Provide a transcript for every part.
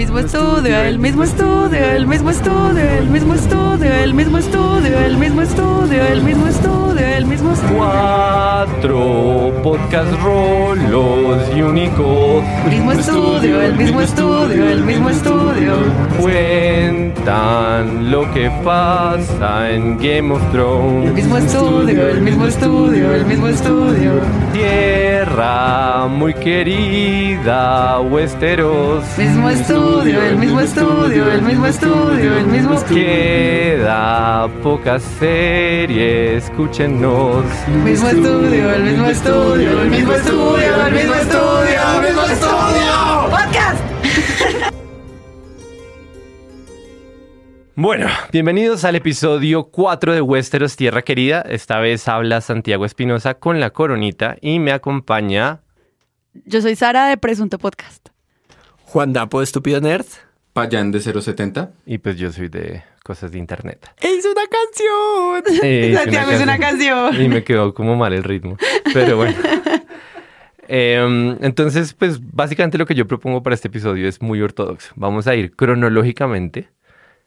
mismo estudio, el mismo estudio, el mismo estudio, el mismo estudio, el mismo estudio, el mismo estudio, el mismo estudio, el mismo estudio. Cuatro podcast rolos y únicos. Mismo estudio, el mismo estudio, el mismo estudio. Cuentan lo que pasa en Game of El Thrones. mismo estudio, el mismo estudio, el mismo estudio. Tierra muy querida, Westeros. Mismo estudio, el mismo estudio, el mismo estudio, el mismo estudio. Queda pocas series, escúchenos. Mismo estudio, el mismo estudio, el mismo estudio, el mismo estudio, el mismo estudio. Podcast. Bueno, bienvenidos al episodio 4 de Westeros Tierra Querida. Esta vez habla Santiago Espinosa con la coronita y me acompaña. Yo soy Sara de Presunto Podcast. Juan Dapo, estúpido nerd. Payan de 070. Y pues yo soy de cosas de internet. ¡Es una canción! Eh, es una canción. Y me quedó como mal el ritmo. Pero bueno. Em, entonces, pues básicamente lo que yo propongo para este episodio es muy ortodoxo. Vamos a ir cronológicamente,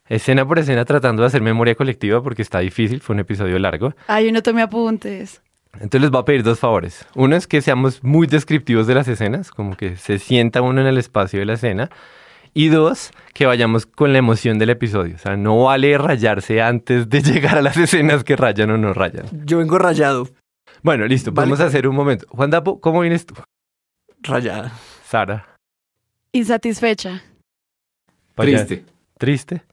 escena por escena, tratando de hacer memoria colectiva porque está difícil, fue un episodio largo. Ay, no tomé apuntes. Entonces les voy a pedir dos favores. Uno es que seamos muy descriptivos de las escenas, como que se sienta uno en el espacio de la escena. Y dos, que vayamos con la emoción del episodio. O sea, no vale rayarse antes de llegar a las escenas que rayan o no rayan. Yo vengo rayado. Bueno, listo, Vale. vamos a hacer un momento. Juan Dapo, ¿cómo vienes tú? Rayada. Sara. Insatisfecha. Triste. Triste.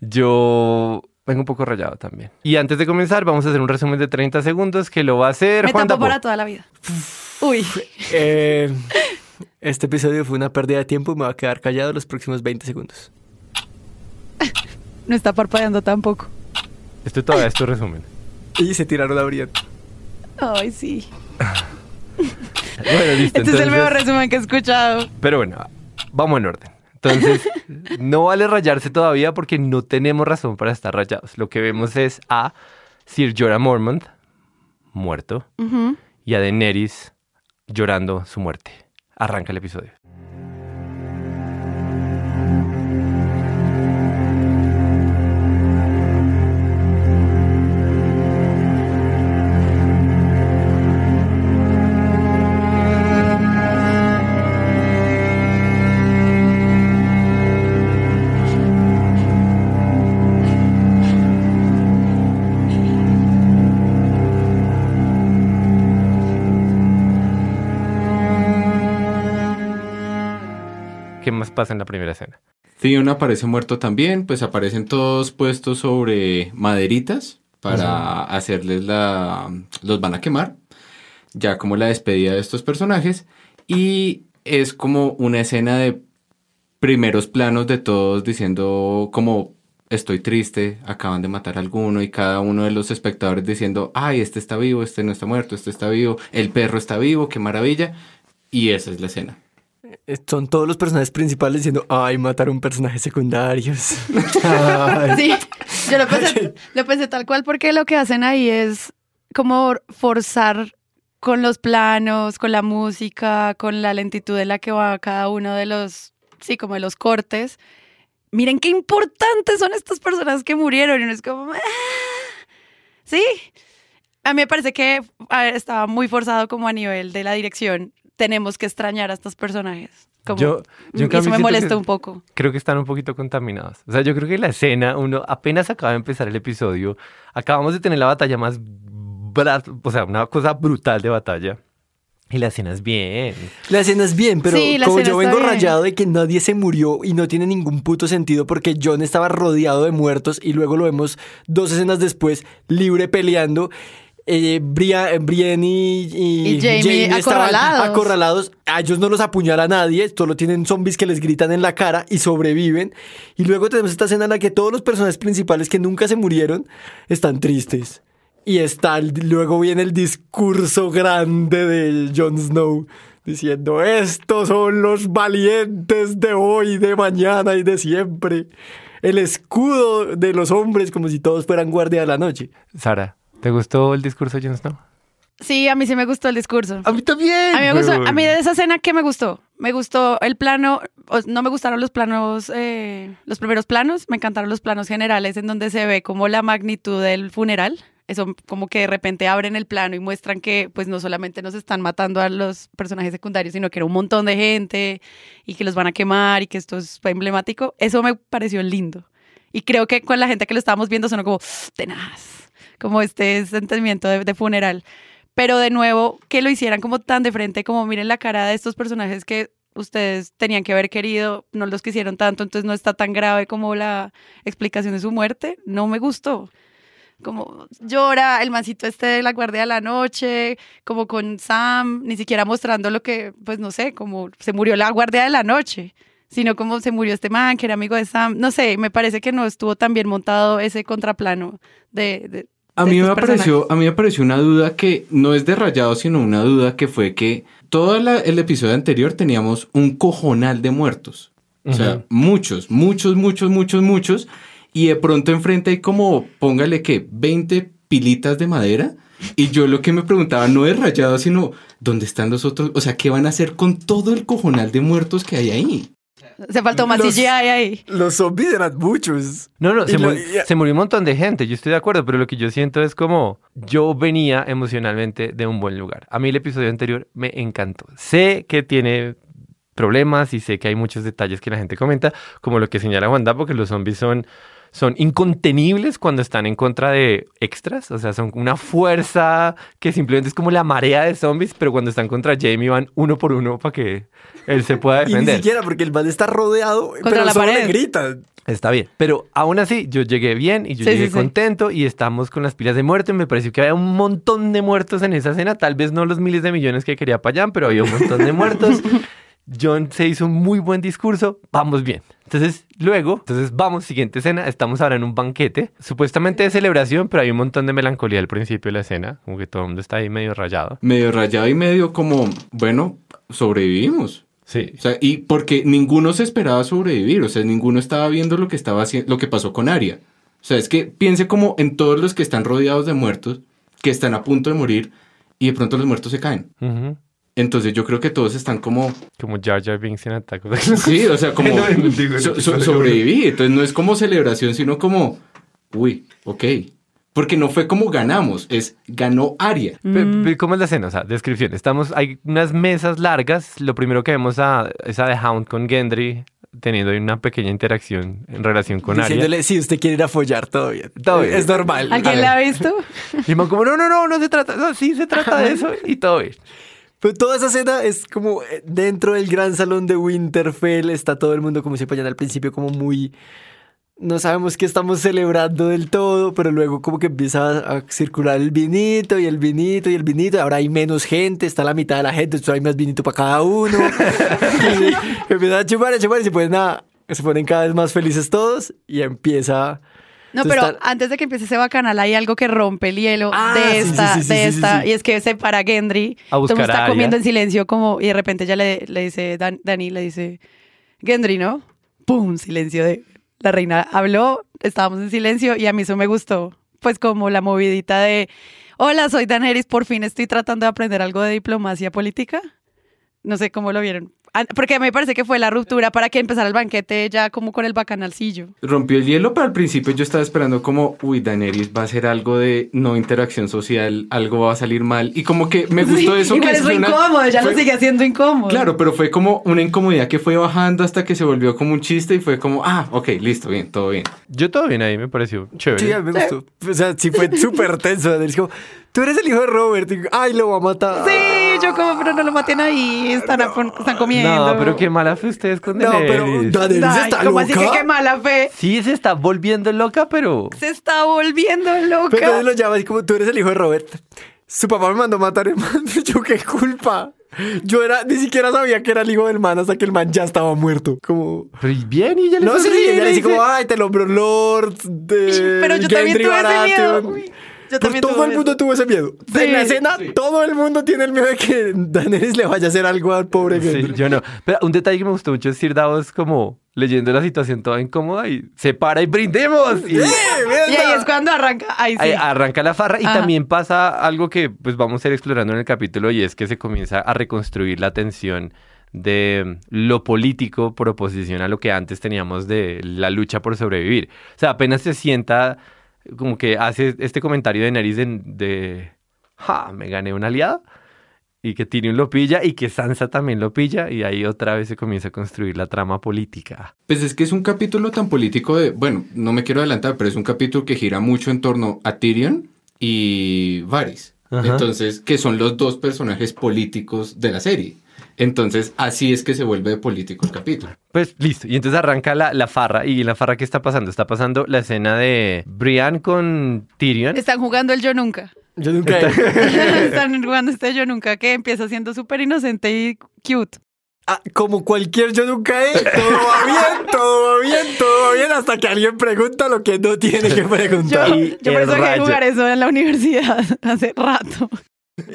Yo vengo un poco rayado también. Y antes de comenzar, vamos a hacer un resumen de 30 segundos que lo va a hacer Me Juan tapo Dapo. para toda la vida. Uy. Eh, este episodio fue una pérdida de tiempo y me va a quedar callado los próximos 20 segundos. No está parpadeando tampoco. Esto todavía es tu resumen. Y se tiraron la brillante. Ay, sí. Bueno, listo. Este es el mejor resumen que he escuchado. Pero bueno, vamos en orden. Entonces, no vale rayarse todavía porque no tenemos razón para estar rayados. Lo que vemos es a Sir Jorah Mormont muerto y a Daenerys llorando su muerte. Arranca el episodio. Pasa en la primera escena? Theon aparece muerto también, pues aparecen todos puestos sobre maderitas para hacerles la... los van a quemar, ya como la despedida de estos personajes, y es como una escena de primeros planos de todos diciendo como estoy triste, acaban de matar a alguno y cada uno de los espectadores diciendo, ay, este está vivo, este no está muerto, este está vivo, el perro está vivo, qué maravilla, y esa es la escena. Eh, Son todos los personajes principales diciendo, ay, mataron personajes secundarios. Ay. Sí, yo lo pensé, lo pensé tal cual porque lo que hacen ahí es como forzar con los planos, con la música, con la lentitud de la que va cada uno de los, sí, como de los cortes. Miren qué importantes son estas personas que murieron y no es como, "Ah". sí. A mí me parece que a ver, estaba muy forzado como a nivel de la dirección. Tenemos que extrañar a estos personajes. Como, Yo- yo en eso me molesta un poco. Creo que están un poquito contaminados. O sea, yo creo que la escena, uno apenas acaba de empezar el episodio, acabamos de tener la batalla más, o sea, una cosa brutal de batalla. Y la escena es bien. La escena es bien, pero Sí, como yo vengo bien. rayado de que nadie se murió y no tiene ningún puto sentido porque John estaba rodeado de muertos y luego lo vemos dos escenas después libre peleando. Eh, Bria- Brienne y, y, Y Jamie estaban acorralados. acorralados. A ellos no los apuñala nadie, solo tienen zombies que les gritan en la cara y sobreviven. Y luego tenemos esta escena en la que todos los personajes principales que nunca se murieron están tristes. Y está, el- luego viene el discurso grande de Jon Snow diciendo, estos son los valientes de hoy, de mañana y de siempre. El escudo de los hombres como si todos fueran guardia de la noche. Sara, ¿te gustó el discurso de Jon Snow? Sí, a mí sí me gustó el discurso. A mí también. A mí me gustó, a mí de esa escena, ¿qué me gustó? Me gustó el plano, no me gustaron los planos, eh, los primeros planos, me encantaron los planos generales en donde se ve como la magnitud del funeral. Eso como que de repente abren el plano y muestran que pues no solamente nos están matando a los personajes secundarios, sino que era un montón de gente y que los van a quemar y que esto es emblemático. Eso me pareció lindo. Y creo que con la gente que lo estábamos viendo sonó como tenaz, como este sentimiento de, funeral. Pero de nuevo, que lo hicieran como tan de frente, como miren la cara de estos personajes que ustedes tenían que haber querido, no los quisieron tanto, entonces no está tan grave como la explicación de su muerte, no me gustó. Como llora el mancito este de la guardia de la noche, como con Sam, ni siquiera mostrando lo que, pues no sé, como se murió la guardia de la noche, sino como se murió este man que era amigo de Sam. No sé, me parece que no estuvo tan bien montado ese contraplano de... de- A de mí, me apareció, a mí me apareció una duda que no es de rayado, sino una duda que fue que todo la- el episodio anterior teníamos un cojonal de muertos. O sea, muchos, muchos, muchos, muchos, muchos. Y de pronto enfrente hay como, póngale que, 20 pilitas de madera. Y yo lo que me preguntaba no es rayado, sino ¿dónde están los otros? O sea, ¿qué van a hacer con todo el cojonal de muertos que hay ahí? Se faltó más Los- CGI ahí. Los zombies eran muchos. No, no, se, lo- muri- y- se murió un montón de gente, yo estoy de acuerdo, pero lo que yo siento es como yo venía emocionalmente de un buen lugar. A mí el episodio anterior me encantó. Sé que tiene problemas y sé que hay muchos detalles que la gente comenta, como lo que señala Juan Dapo, que los zombies son, son incontenibles cuando están en contra de extras, o sea, son una fuerza que simplemente es como la marea de zombies, pero cuando están contra Jamie van uno por uno para que él se pueda Y ni defender. siquiera porque el man está rodeado, pero la solo pared. le gritan. Está bien, pero aún así yo llegué bien y yo Sí, llegué sí, sí. contento y estamos con las pilas de muerte. Me pareció que había un montón de muertos en esa escena, tal vez no los miles de millones que quería Payán, pero había un montón de muertos. John se hizo un muy buen discurso, vamos bien. Entonces, luego, entonces vamos, siguiente escena, estamos ahora en un banquete, supuestamente de celebración, pero hay un montón de melancolía al principio de la escena, como que todo el mundo está ahí medio rayado. Medio rayado y medio como, bueno, sobrevivimos. Sí. O sea, y porque ninguno se esperaba sobrevivir, o sea, ninguno estaba viendo lo que estaba haciendo, lo que pasó con Aria. O sea, es que piense como en todos los que están rodeados de muertos, que están a punto de morir, y de pronto los muertos se caen. Entonces yo creo que todos están como, Como Jar Jar Binks en the sí, o sea, como so- so- sobreviví. Entonces no es como celebración, sino como, uy, ok. Porque no fue como ganamos, es ganó Aria. Pe- ¿Cómo es la escena? O sea, descripción. Estamos, hay unas mesas largas. Lo primero que vemos a, es a The Hound con Gendry teniendo una pequeña interacción en relación con. Diciéndole, si usted quiere ir a follar, todo bien. Todo bien. Es normal. ¿Alguien la ha visto? Y man como, no, no, no, no se trata, no, sí se trata de eso y todo bien. Pero toda esa escena es como eh, dentro del gran salón de Winterfell está todo el mundo como se ponían al principio como muy no sabemos qué estamos celebrando del todo, pero luego como que empieza a circular el vinito y el vinito y el vinito, ahora hay menos gente, está la mitad de la gente, entonces hay más vinito para cada uno. y empiezan a chupar, a chupar y se ponen, a- se ponen cada vez más felices todos y empieza No, Entonces pero antes de que empiece ese bacanal hay algo que rompe el hielo Ah, de sí, esta, sí, sí, de esta, y es que se para Gendry, A buscar a está comiendo en silencio como, y de repente ya le, le dice, Dan- Dani le dice, Gendry, ¿no? ¡Pum! Silencio de, la reina habló, estábamos en silencio y a mí eso me gustó, pues como la movidita de, hola, soy Daenerys, por fin estoy tratando de aprender algo de diplomacia política. No sé cómo lo vieron. Ah, Porque a mí me parece que fue la ruptura para que empezara el banquete ya como con el bacanalcillo. Rompió el hielo, pero al principio yo estaba esperando como, uy, Daenerys va a hacer algo de no interacción social, algo va a salir mal. Y como que me gustó Sí, eso. Igual que es una- incómodo, ya fue- lo sigue haciendo incómodo. Claro, pero fue como una incomodidad que fue bajando hasta que se volvió como un chiste y fue como, ah, ok, listo, bien, todo bien. Yo todo bien ahí, me pareció chévere. Sí, a mí me gustó. O sea, sí fue súper tenso. Es como, tú eres el hijo de Robert. Y, Ay, lo va a matar. Sí, yo como, pero no lo maten ahí, están, a están comiendo. No, pero qué mala fe ustedes con No, pero Daenerys. Daenerys Ay, está ¿cómo loca. así que qué mala fe? Sí, se está volviendo loca, pero... Se está volviendo loca. Pero entonces lo llama así como, tú eres el hijo de Robert. Su papá me mandó a matar, hermano. Yo, qué culpa. Yo era, ni siquiera sabía que era el hijo del man hasta que el man ya estaba muerto. Como... Pero y bien, y ya le No, sí, sonríe, ella le dice como, ay, te nombró Lord de Pero yo también Gendry tuve ese miedo. Baratheon". Uy. Yo Pues también todo el mundo tuvo ese miedo. Sí. en la escena, todo el mundo tiene el miedo de que Daenerys le vaya a hacer algo al pobre Sí, Gendry. yo no. Pero un detalle que me gustó mucho es Sir Davos como leyendo la situación toda incómoda y se para y brindemos. Y ¡Eh, Y ahí es cuando arranca. Ahí sí. ahí arranca la farra y Ajá. también pasa algo que pues vamos a ir explorando en el capítulo y es que se comienza a reconstruir la tensión de lo político por oposición a lo que antes teníamos de la lucha por sobrevivir. O sea, apenas se sienta como que hace este comentario de nariz de, de ja, me gané un aliado y que Tyrion lo pilla y que Sansa también lo pilla y ahí otra vez se comienza a construir la trama política. Pues es que es un capítulo tan político de, bueno, no me quiero adelantar, pero es un capítulo que gira mucho en torno a Tyrion y Varys. Ajá. Entonces, que son los dos personajes políticos de la serie. Entonces, así es que se vuelve político el capítulo. Pues listo, y entonces arranca la, la farra. ¿Y la farra qué está pasando? Está pasando la escena de Brian con Tyrion. Están jugando el yo nunca. Yo nunca he... Están jugando este yo nunca que empieza siendo súper inocente y cute. Ah, como cualquier yo nunca he, todo va bien, todo va bien, todo va bien, hasta que alguien pregunta lo que no tiene que Yo, preguntar. Y yo por eso rayo. jugar eso en la universidad hace rato.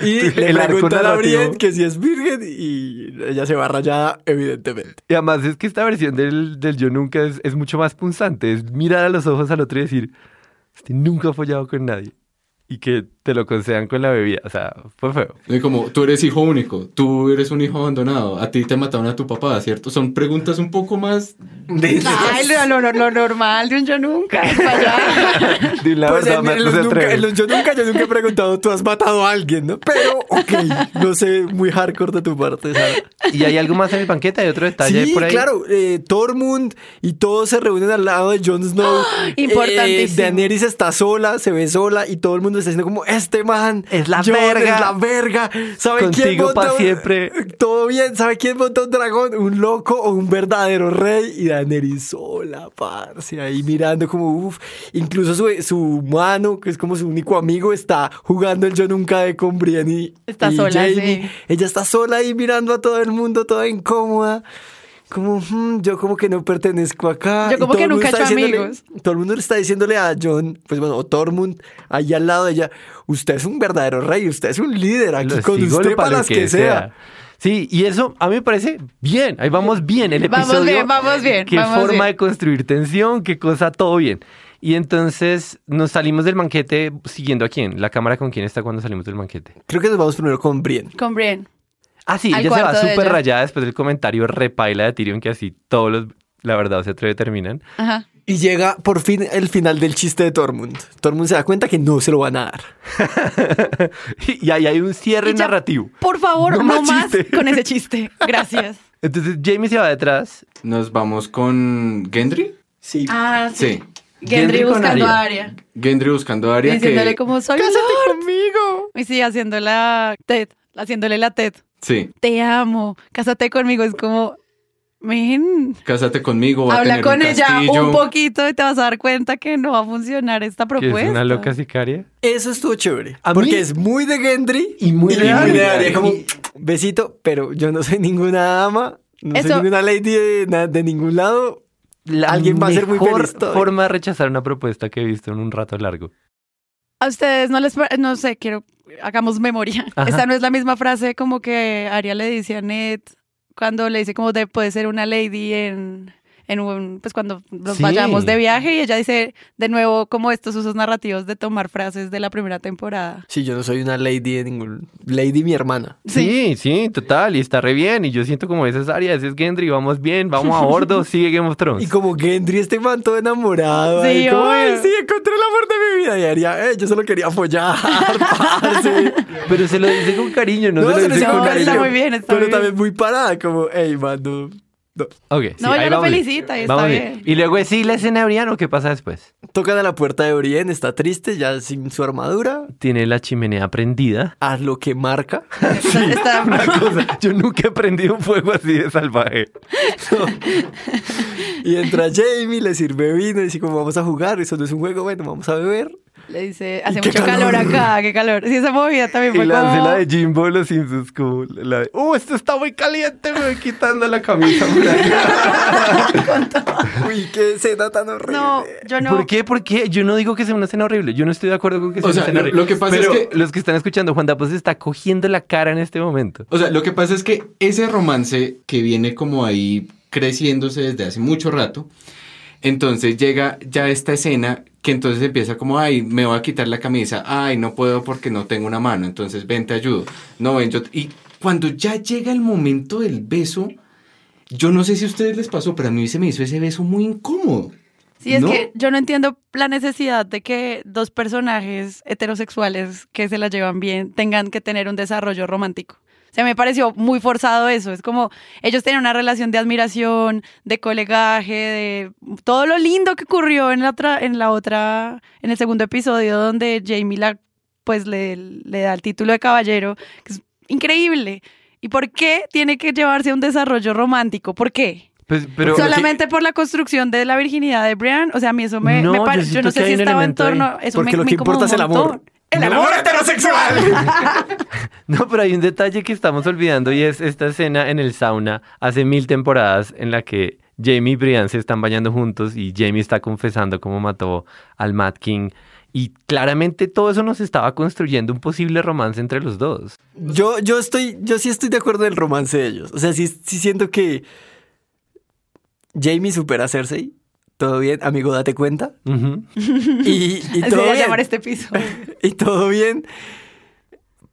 Y le El arco preguntan a. Brienne que si es virgen y ella se va rayada, evidentemente. Y además es que esta versión del, del yo nunca es, es mucho más punzante. Es mirar a los ojos al otro y decir, este nunca ha follado con nadie. Y que te lo concedan con la bebida. O sea, fue feo. Y como, tú eres hijo único, tú eres un hijo abandonado, a ti te mataron a tu papá, ¿cierto? Son preguntas un poco más... Ay, lo, lo- lo normal de un yo nunca. es allá. Di la Pues verdad, en, en los nunca, en los yo nunca, yo nunca he preguntado, tú has matado a alguien, ¿no? Pero, ok, no sé, muy hardcore de tu parte, Sara. ¿Y hay algo más en el banquete? ¿Hay otro detalle ahí Sí, por ahí? claro, eh, Tormund y todos se reúnen al lado de Jon Snow. Importantísimo. Eh, Daenerys está sola, se ve sola y todo el mundo está diciendo como, este man Es la verga. Es la verga. ¿Sabe quién Contigo monta pa' un- siempre. Todo bien, ¿sabe quién monta un dragón? Un loco o un verdadero rey. Y Daenerys sola, parce, ahí mirando como, uff. Incluso su, su mano, que es como su único amigo, está jugando el Yo Nunca de con Brienne y, Está y sola, sí. Ella está sola ahí mirando a todo el mundo, toda incómoda. Como, "Hmm, yo como que no pertenezco acá. Yo como todo que el mundo nunca he hecho amigos. Todo el mundo le está diciéndole a John, pues bueno, o Tormund, ahí al lado de ella, usted es un verdadero rey, usted es un líder aquí Lo con usted para lo las que, sea. Sí, y eso a mí me parece bien. Ahí vamos bien. El Vamos episodio. bien, vamos bien, Qué vamos forma bien. de construir tensión, qué cosa, todo bien. Y entonces nos salimos del banquete siguiendo a quién. La cámara con quién está cuando salimos del banquete. Creo que nos vamos primero con Brienne. Con Brienne. Ah, sí, ella se va súper rayada después del comentario repaila de Tyrion que así todos los, la verdad, se atreve terminan. Ajá. Y llega por fin el final del chiste de Tormund. Tormund se da cuenta que no se lo van a dar. y ahí hay un cierre Y ya, narrativo. Por favor, No no, más con ese chiste. Gracias. Entonces Jamie se va detrás. Nos vamos con Gendry. Sí. Ah, Sí. Gendry Gendry buscando a Arya. Gendry buscando a Arya Diciéndole que... como soy ¡Cásate Lord". conmigo! Y sí, haciendo la TED. Haciéndole la TED. Sí, Te amo. Cásate conmigo. Es como, men, cásate conmigo, va a habla tener con un ella castillo. un poquito y te vas a dar cuenta que no va a funcionar esta Que propuesta. es una loca sicaria. Eso estuvo chévere. A porque mí- es muy de Gendry Y muy de Arya. Arya, Como, besito, pero yo no soy ninguna dama, no Eso- soy ninguna lady de, de ningún lado. La Alguien va a ser muy feliz forma de rechazar una propuesta que he visto en un rato largo. A ustedes no les, no sé, quiero, hagamos memoria. Ajá. Esta no es la misma frase como que Aria le dice a Ned cuando le dice como de puede ser una lady en, en un, pues cuando nos Sí. vayamos de viaje y ella dice de nuevo como estos usos narrativos de tomar frases de la primera temporada. Sí, yo no soy una lady de ningún... Lady mi hermana. Sí, sí, total, y está re bien. Y yo siento como esa es Arya, ese es Gendry, vamos bien, vamos a bordo, sigue Game of Thrones. Y como Gendry, este man todo enamorado. Sí, ahí como, obvio. ay, sí, encontré el amor vida. Y Aria, eh, yo solo quería follar, parce. Pero se lo dice con cariño, no, No, se lo dice con cariño. Está muy bien, está Pero muy bien. también muy parada, como, hey, man, no, no. Ok, sí, No, ahí ella lo bien. y está Vamos bien. Y luego es sí, la escena de Brian, ¿o qué pasa después? Tocan a la puerta de Brienne, está triste, ya sin su armadura. Tiene la chimenea prendida. Haz lo que marca. Está- está- Una cosa, yo nunca he prendido un fuego así de salvaje. Y entra Jamie, le sirve vino y dice como vamos a jugar, eso no es un juego, bueno, vamos a beber. Le dice, hace mucho calor. calor. acá, qué calor. Sí, esa movida también Y fue la, como... hace la de Jimbo los Simpsons, como la de, ¡uh, esto está muy caliente! Me voy quitando la camisa. por ahí". Uy, qué escena tan horrible. No, yo no... ¿Por qué? ¿Por qué? Yo no digo que sea una escena horrible. Yo no estoy de acuerdo con que sea O una sea, escena lo- horrible. lo que pasa es que- los que están escuchando, Juan Dapo se está cogiendo la cara en este momento. O sea, lo que pasa es que ese romance que viene como ahí creciéndose desde hace mucho rato, entonces llega ya esta escena que entonces empieza como, ay, me voy a quitar la camisa, ay, no puedo porque no tengo una mano, entonces ven, te ayudo. No, ven, yo... Y cuando ya llega el momento del beso, yo no sé si a ustedes les pasó, pero a mí se me hizo ese beso muy incómodo. Sí, es ¿no? que yo no entiendo la necesidad de que dos personajes heterosexuales que se la llevan bien tengan que tener un desarrollo romántico. O sea, me pareció muy forzado eso. Es como ellos tenían una relación de admiración, de colegaje, de todo lo lindo que ocurrió en la otra, en la otra, en el segundo episodio donde Jamie la, pues le, le da el título de caballero, que es increíble. ¿Y por qué tiene que llevarse a un desarrollo romántico? ¿Por qué? Pues, pero Solamente por la construcción de la virginidad de Brian, o sea, a mí eso me, No, me yo no sé si estaba en torno. Eso Porque me, lo que incomodó importa es el amor. ¡El No. amor heterosexual! No, pero hay un detalle que estamos olvidando y es esta escena en el sauna hace mil temporadas en la que Jamie y Brian se están bañando juntos y Jamie está confesando cómo mató al Mad King. Y claramente todo eso nos estaba construyendo un posible romance entre los dos. Yo, yo estoy, yo sí estoy de acuerdo en el romance de ellos. O sea, sí, sí siento que Jamie supera a Cersei. Todo bien, amigo, date cuenta. Y, y todo bien. llamar este piso. y todo bien.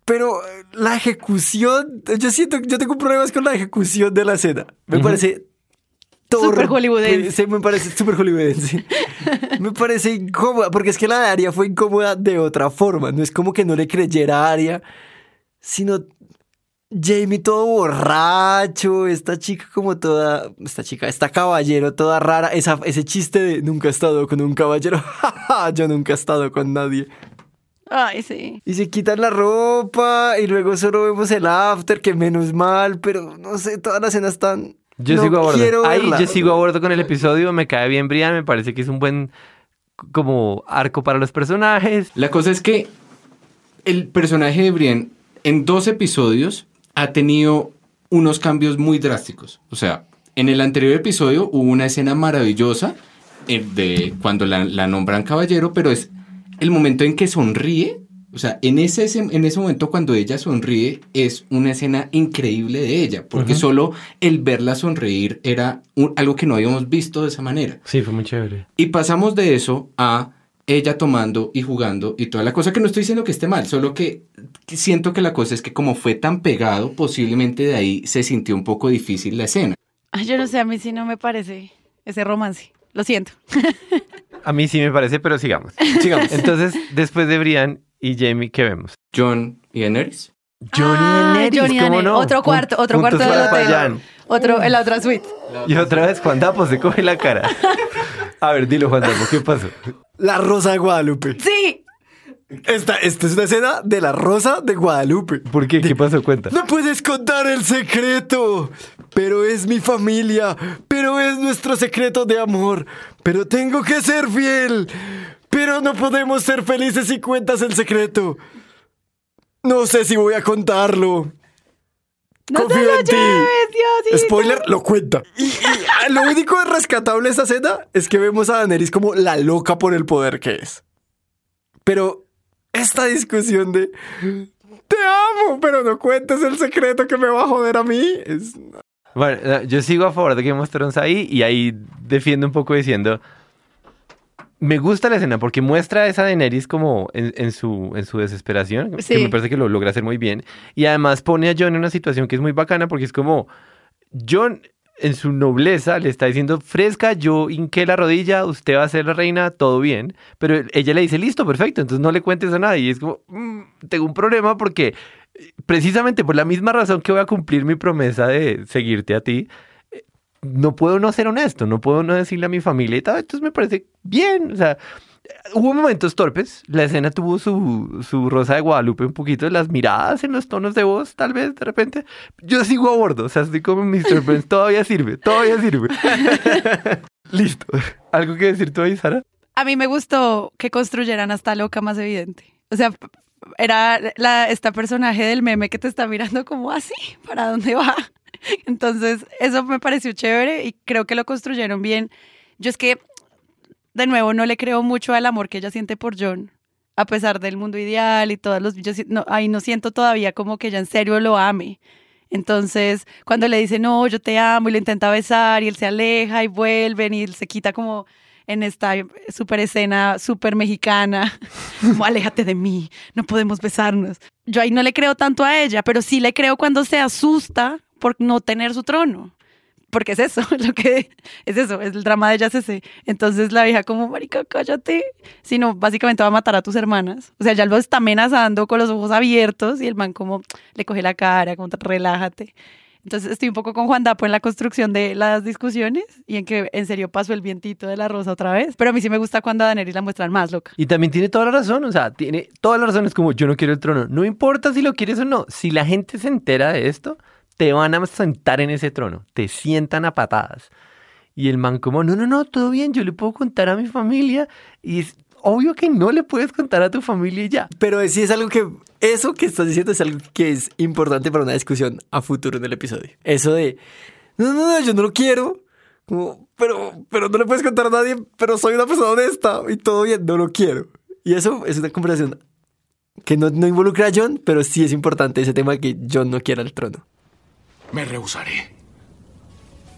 Pero eh, la ejecución, yo siento, yo tengo problemas con la ejecución de la escena. Me parece Súper torpe, hollywoodense. sí, me parece súper hollywoodense. me parece incómoda, porque es que la de Aria fue incómoda de otra forma. No es como que no le creyera a Aria, sino Jamie todo borracho, esta chica como toda, esta chica, esta caballero toda rara, esa, ese chiste de nunca he estado con un caballero, yo nunca he estado con nadie. Ay, sí. Y se quitan la ropa y luego solo vemos el after, que menos mal, pero no sé, todas las escenas están... Yo no sigo a bordo. Ahí yo sigo a bordo con el episodio. Me cae bien Brian. Me parece que es un buen como arco para los personajes. La cosa es que el personaje de Brienne en dos episodios ha tenido unos cambios muy drásticos. O sea, en el anterior episodio hubo una escena maravillosa eh, de cuando la, la nombran caballero, pero es el momento en que sonríe. O sea, en ese, en ese momento cuando ella sonríe es una escena increíble de ella, porque solo el verla sonreír era un- algo que no habíamos visto de esa manera. Sí, fue muy chévere. Y pasamos de eso a ella tomando y jugando y toda la cosa, que no estoy diciendo que esté mal, solo que siento que la cosa es que como fue tan pegado, posiblemente de ahí se sintió un poco difícil la escena. Ay, yo no sé, a mí sí no me parece ese romance. Lo siento. A mí sí me parece, pero sigamos. Sigamos. Entonces, después de Brian y Jamie, ¿qué vemos? John y Daenerys. Johnny Ah, Johnny ¿cómo no? Otro cuarto, otro cuarto del para hotel. Otro, en la otra suite. Y otra vez Juan Dapo se coge la cara. A ver, dilo Juan Dapo, ¿qué pasó? La Rosa de Guadalupe. Sí. Esta, esta es una escena de la Rosa de Guadalupe. ¿Por qué? ¿Qué pasó? Cuenta. No puedes contar el secreto, pero es mi familia, pero es nuestro secreto de amor, pero tengo que ser fiel, pero no podemos ser felices si cuentas el secreto. No sé si voy a contarlo. No te Confío lo en ti. lleves, Diosito. Spoiler, lo cuenta. Y, y, lo único rescatable de esta escena es que vemos a Daenerys como la loca por el poder que es. Pero esta discusión de te amo, pero no cuentes el secreto que me va a joder a mí. Es... Bueno, yo sigo a favor de Game of Thrones ahí y ahí defiendo un poco diciendo. Me gusta la escena porque muestra a esa Daenerys como en, en su, en su desesperación, Sí. que me parece que lo logra hacer muy bien. Y además pone a John en una situación que es muy bacana porque es como John en su nobleza le está diciendo, fresca, yo hinqué la rodilla, usted va a ser la reina, todo bien. Pero ella le dice, listo, perfecto, entonces no le cuentes a nadie. Y es como, "Mm, tengo un problema porque eh, precisamente por la misma razón que voy a cumplir mi promesa de seguirte a ti, no puedo no ser honesto, no puedo no decirle a mi familia y tal. Entonces me parece bien, o sea, hubo momentos torpes. La escena tuvo su, su rosa de Guadalupe un poquito, las miradas en los tonos de voz, tal vez de repente. Yo sigo a bordo, o sea, estoy como Mr. Burns, todavía sirve, todavía sirve. Listo. ¿Algo que decir tú ahí, Sara? A mí me gustó que construyeran hasta loca más evidente. O sea, era la, esta personaje del meme que te está mirando como así, ¿para dónde va? Entonces, eso me pareció chévere y creo que lo construyeron bien. Yo es que, de nuevo, no le creo mucho al amor que ella siente por John, a pesar del mundo ideal y todos los... Yo, no, ahí no siento todavía como que ella en serio lo ame. Entonces, cuando le dice, no, yo te amo, y le intenta besar, y él se aleja y vuelven, y él se quita como en esta super escena súper mexicana, como aléjate de mí, no podemos besarnos. Yo ahí no le creo tanto a ella, pero sí le creo cuando se asusta por no tener su trono. Porque es eso, lo que es eso, es el drama de ella ese. Entonces la vieja como, marica, cállate. Sino básicamente va a matar a tus hermanas. O sea, ya lo está amenazando con los ojos abiertos y el man como le coge la cara, como relájate. Entonces estoy un poco con Juan Dapo en la construcción de las discusiones y en que en serio pasó el vientito de la rosa otra vez. Pero a mí sí me gusta cuando a Daenerys la muestran más loca. Y también tiene toda la razón, o sea, tiene toda la razón. Es como yo no quiero el trono. No importa si lo quieres o no. Si la gente se entera de esto, te van a sentar en ese trono. Te sientan a patadas. Y el man como, no, no, no, todo bien, yo le puedo contar a mi familia. Y obvio que no le puedes contar a tu familia ya. Pero sí es algo que, eso que estás diciendo es algo que es importante para una discusión a futuro en el episodio. Eso de, no, no, no, yo no lo quiero. Como, pero, pero no le puedes contar a nadie, pero soy una persona honesta y todo bien, no lo quiero. Y eso es una conversación que no, no involucra a John, pero sí es importante ese tema de que John no quiera el trono. Me rehusaré.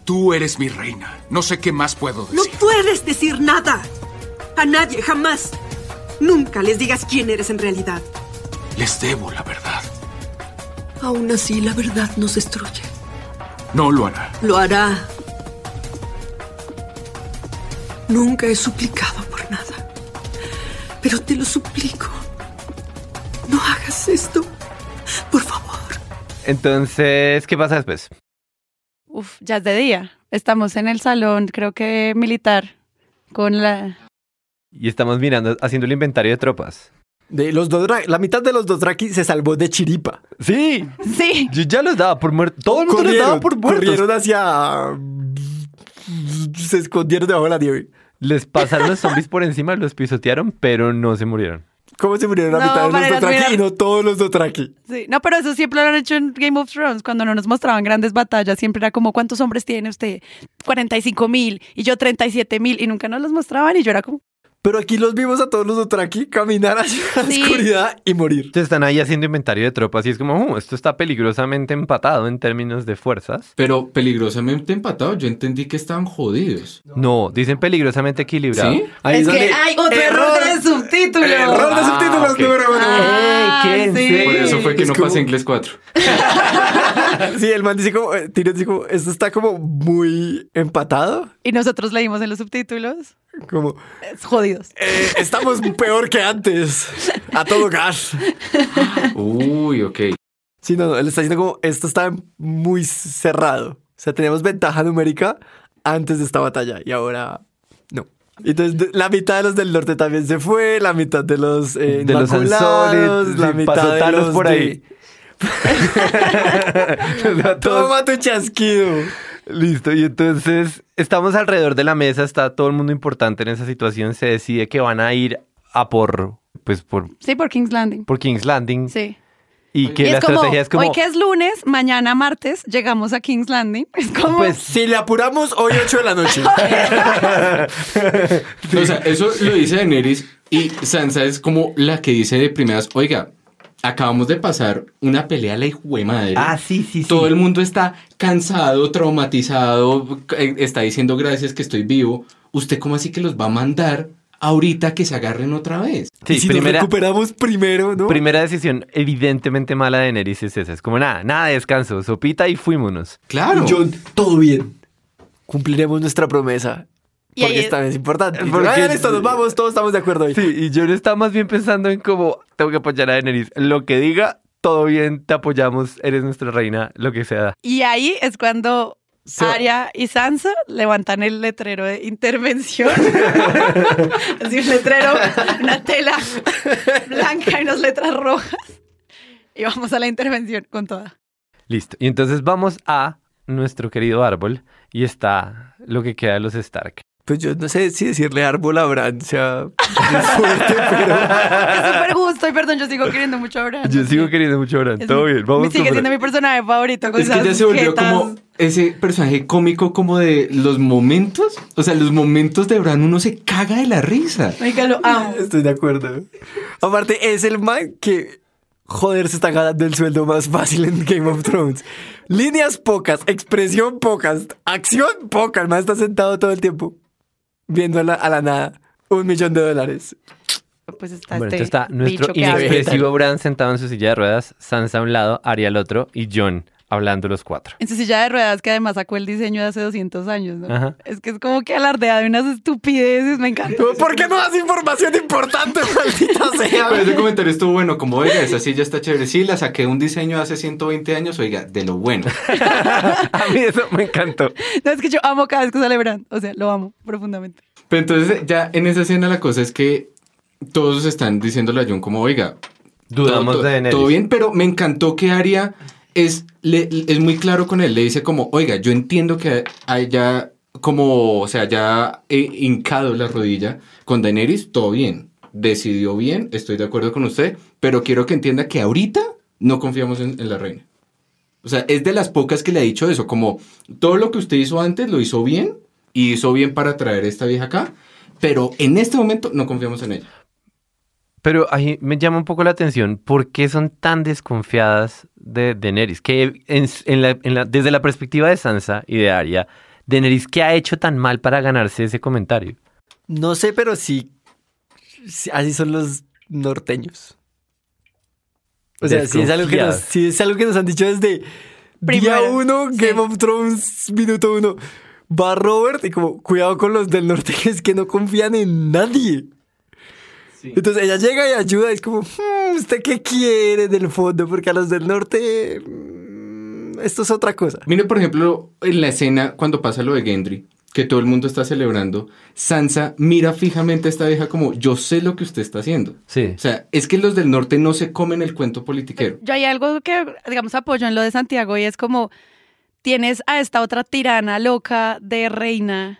Tú eres mi reina. No sé qué más puedo decir. No puedes decir nada. A nadie, jamás. Nunca les digas quién eres en realidad. Les debo la verdad. Aún así, la verdad nos destruye. No lo hará. Lo hará. Nunca he suplicado por nada. Pero te lo suplico. No hagas esto. Entonces, ¿qué pasa después? Uf, ya es de día. Estamos en el salón, creo que militar, con la... Y estamos mirando, haciendo el inventario de tropas. De los dos, la mitad de los dos Dothraki se salvó de chiripa. Sí, Sí, yo ya los daba por muertos. Todo el mundo los daba por muertos. corrieron hacia... Se escondieron debajo de la nieve. Les pasaron los zombies por encima, los pisotearon, pero no se murieron. ¿Cómo se murieron la No, mitad de los Dothraki y no todos los Dothraki? sí. No, pero eso siempre lo han hecho en Game of Thrones. Cuando no nos mostraban grandes batallas, siempre era como, ¿cuántos hombres tiene usted? 45 mil y yo 37 mil y nunca nos los mostraban y yo era como, Pero aquí los vimos a todos los Dothraki caminar hacia la Sí. oscuridad y morir. Entonces están ahí haciendo inventario de tropas y es como, "Uh, esto está peligrosamente empatado en términos de fuerzas. Pero peligrosamente empatado, yo entendí que estaban jodidos. No, dicen peligrosamente equilibrado. ¿Sí? Ahí es donde- que hay otro error, de subtítulos. Error de Ah, subtítulos ok. número uno. Ah, ¿qué? ¿En sí. serio? Por eso fue que Es no como- pasé inglés 4. Sí, el man dice como, eh, Tyrion dice como, esto está como muy empatado. Y nosotros leímos en los subtítulos. Como, Es jodidos. eh, estamos peor que antes. A todo gas. Uy, ok. Sí, no, no, él está diciendo como, esto está muy cerrado. O sea, teníamos ventaja numérica antes de esta batalla y ahora no. Entonces, la mitad de los del norte también se fue, la mitad de los eh, De los la mitad pasó de los por ahí. Toma tu chasquido. Listo, y entonces estamos alrededor de la mesa, está todo el mundo importante en esa situación, se decide que van a ir a por, pues, por, Sí, por King's Landing. por King's Landing Sí. y que Y la es como, estrategia es como, hoy que es lunes, mañana martes, llegamos a King's Landing. Es como, pues, Si le apuramos, hoy 8 de la noche. O sea, eso lo dice Daenerys y Sansa es como la que dice de primeras, oiga, acabamos de pasar una pelea a la hijo de madre. ah, sí, sí, sí. Todo el mundo está cansado, traumatizado, eh, está diciendo gracias que estoy vivo. ¿Usted cómo así que los va a mandar ahorita que se agarren otra vez? Sí, y si primera, nos recuperamos primero, ¿no? primera decisión evidentemente mala de Daenerys es esa, es como nada, nada de descanso, sopita y fuímonos. Claro. Y John, todo bien. Cumpliremos nuestra promesa. Porque ahí es- vez es importante. Porque- Porque listo, nos vamos, todos estamos de acuerdo hoy. Sí, y yo estaba más bien pensando en cómo tengo que apoyar a Daenerys, lo que diga, todo bien, te apoyamos, eres nuestra reina, lo que sea. y ahí es cuando Se- Arya y Sansa levantan el letrero de intervención. Así un letrero, una tela blanca y unas letras rojas. Y vamos a la intervención con toda. Listo. Y entonces vamos a nuestro querido árbol y está lo que queda de los Stark. Pues yo no sé si decirle árbol a Bran sea fuerte, pero... Es súper justo y perdón, yo sigo queriendo mucho a Bran. Yo sigo queriendo mucho a Bran. Es Todo mi- bien, vamos Sigue siendo mi personaje favorito. Con Es que ya se volvió jetas. como ese personaje cómico como de los momentos. O sea, los momentos de Bran uno se caga de la risa. Oiga, lo amo. Estoy de acuerdo. Aparte, es el man que, joder, se está ganando el sueldo más fácil en Game of Thrones. Líneas pocas, expresión pocas, acción poca. El man está sentado todo el tiempo viendo a la, a la nada. Un millón de dólares. Pues está Bueno, este entonces está nuestro inexpresivo Bran sentado en su silla de ruedas, Sansa a un lado, Arya al otro y John hablando los cuatro. En su silla de ruedas, que además sacó el diseño de hace 200 años, ¿no? Ajá. Es que es como que alardea de unas estupideces, me encanta. ¿Por qué no das información importante, maldita sea? Pero ese comentario estuvo bueno, como oiga, esa silla está chévere. Sí, la saqué de un diseño hace 120 años, oiga, de lo bueno. A mí eso me encantó. No, es que yo amo cada vez que sale Bran. O sea, lo amo profundamente. Pero entonces ya en esa escena la cosa es que todos están diciéndole a John como, oiga, Dudamos todo, de Daenerys. Todo bien, pero me encantó que Arya es, le- es muy claro con él. Le dice como, oiga, yo entiendo que haya como, o sea, ya he hincado la rodilla con Daenerys, todo bien. Decidió bien, estoy de acuerdo con usted, pero quiero que entienda que ahorita no confiamos en, en la reina. O sea, es de las pocas que le ha dicho eso, como todo lo que usted hizo antes lo hizo bien y hizo bien para traer a esta vieja acá, pero en este momento no confiamos en ella. Pero ahí me llama un poco la atención, ¿por qué son tan desconfiadas de Daenerys? Que en- en la- en la- desde la perspectiva de Sansa y de Arya, Daenerys, ¿qué ha hecho tan mal para ganarse ese comentario? No sé, pero sí, sí, así son los norteños. O sea, sí es, algo que nos, sí es algo que nos han dicho desde día uno, sí. Game of Thrones, minuto uno. Va Robert y como, cuidado con los del norte, que es que no confían en nadie. Entonces ella llega y ayuda, es como, "Hmm, ¿usted qué quiere del fondo? Porque a los del norte, mm, esto es otra cosa. Mire, por ejemplo, en la escena cuando pasa lo de Gendry, que todo el mundo está celebrando, Sansa mira fijamente a esta vieja como, yo sé lo que usted está haciendo. Sí. O sea, es que los del norte no se comen el cuento politiquero. Yo hay algo que, digamos, apoyo en lo de Santiago y es como tienes a esta otra tirana loca de reina.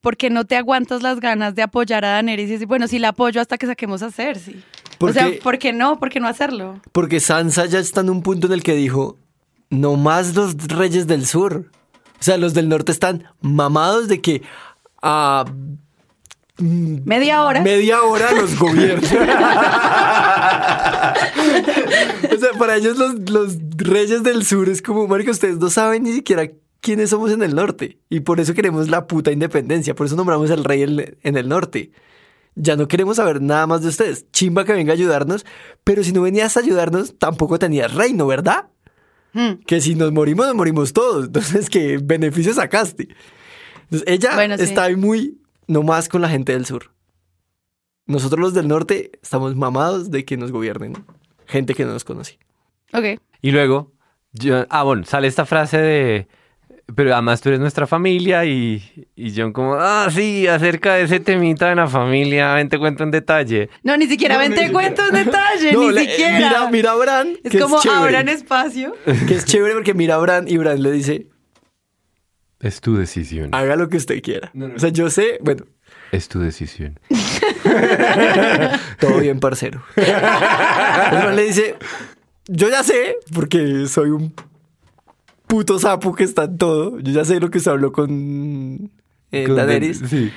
¿Por qué no te aguantas las ganas de apoyar a Daenerys y decir, bueno, sí la apoyo hasta que saquemos a Cersei? O sea, Porque- ¿por qué no? ¿Por qué no hacerlo? Porque Sansa ya está en un punto en el que dijo, no más los reyes del sur. O sea, los del norte están mamados de que a Media hora. media hora los gobiernan. o sea, para ellos los, los reyes del sur es como, marica, ustedes no saben ni siquiera quiénes somos en el norte. Y por eso queremos la puta independencia. Por eso nombramos al rey en, en el norte. Ya no queremos saber nada más de ustedes. Chimba que venga a ayudarnos. Pero si no venías a ayudarnos, tampoco tenías reino, ¿verdad? Hmm. Que si nos morimos, nos morimos todos. Entonces, ¿qué beneficio sacaste? Entonces, ella Bueno, sí. está ahí muy nomás con la gente del sur. Nosotros los del norte estamos mamados de que nos gobiernen gente que no nos conoce. Ok. Y luego, yo- ah, bueno, sale esta frase de, pero además tú eres nuestra familia y, y John como, ah, sí, acerca de ese temita de la familia, ven, te cuento en detalle. No, ni siquiera No, ven, ni te siquiera. cuento en detalle, No, ni le- siquiera. Mira, mira a Bran, es que como es abran espacio. Que es chévere porque mira a Bran y Bran le dice, Es tu decisión. haga lo que usted quiera. O sea, yo sé, bueno, Es tu decisión. todo bien, parcero. El man le dice, yo ya sé, porque soy un puto sapo que está en todo. Yo ya sé lo que se habló con eh, Con Daenerys. Sí.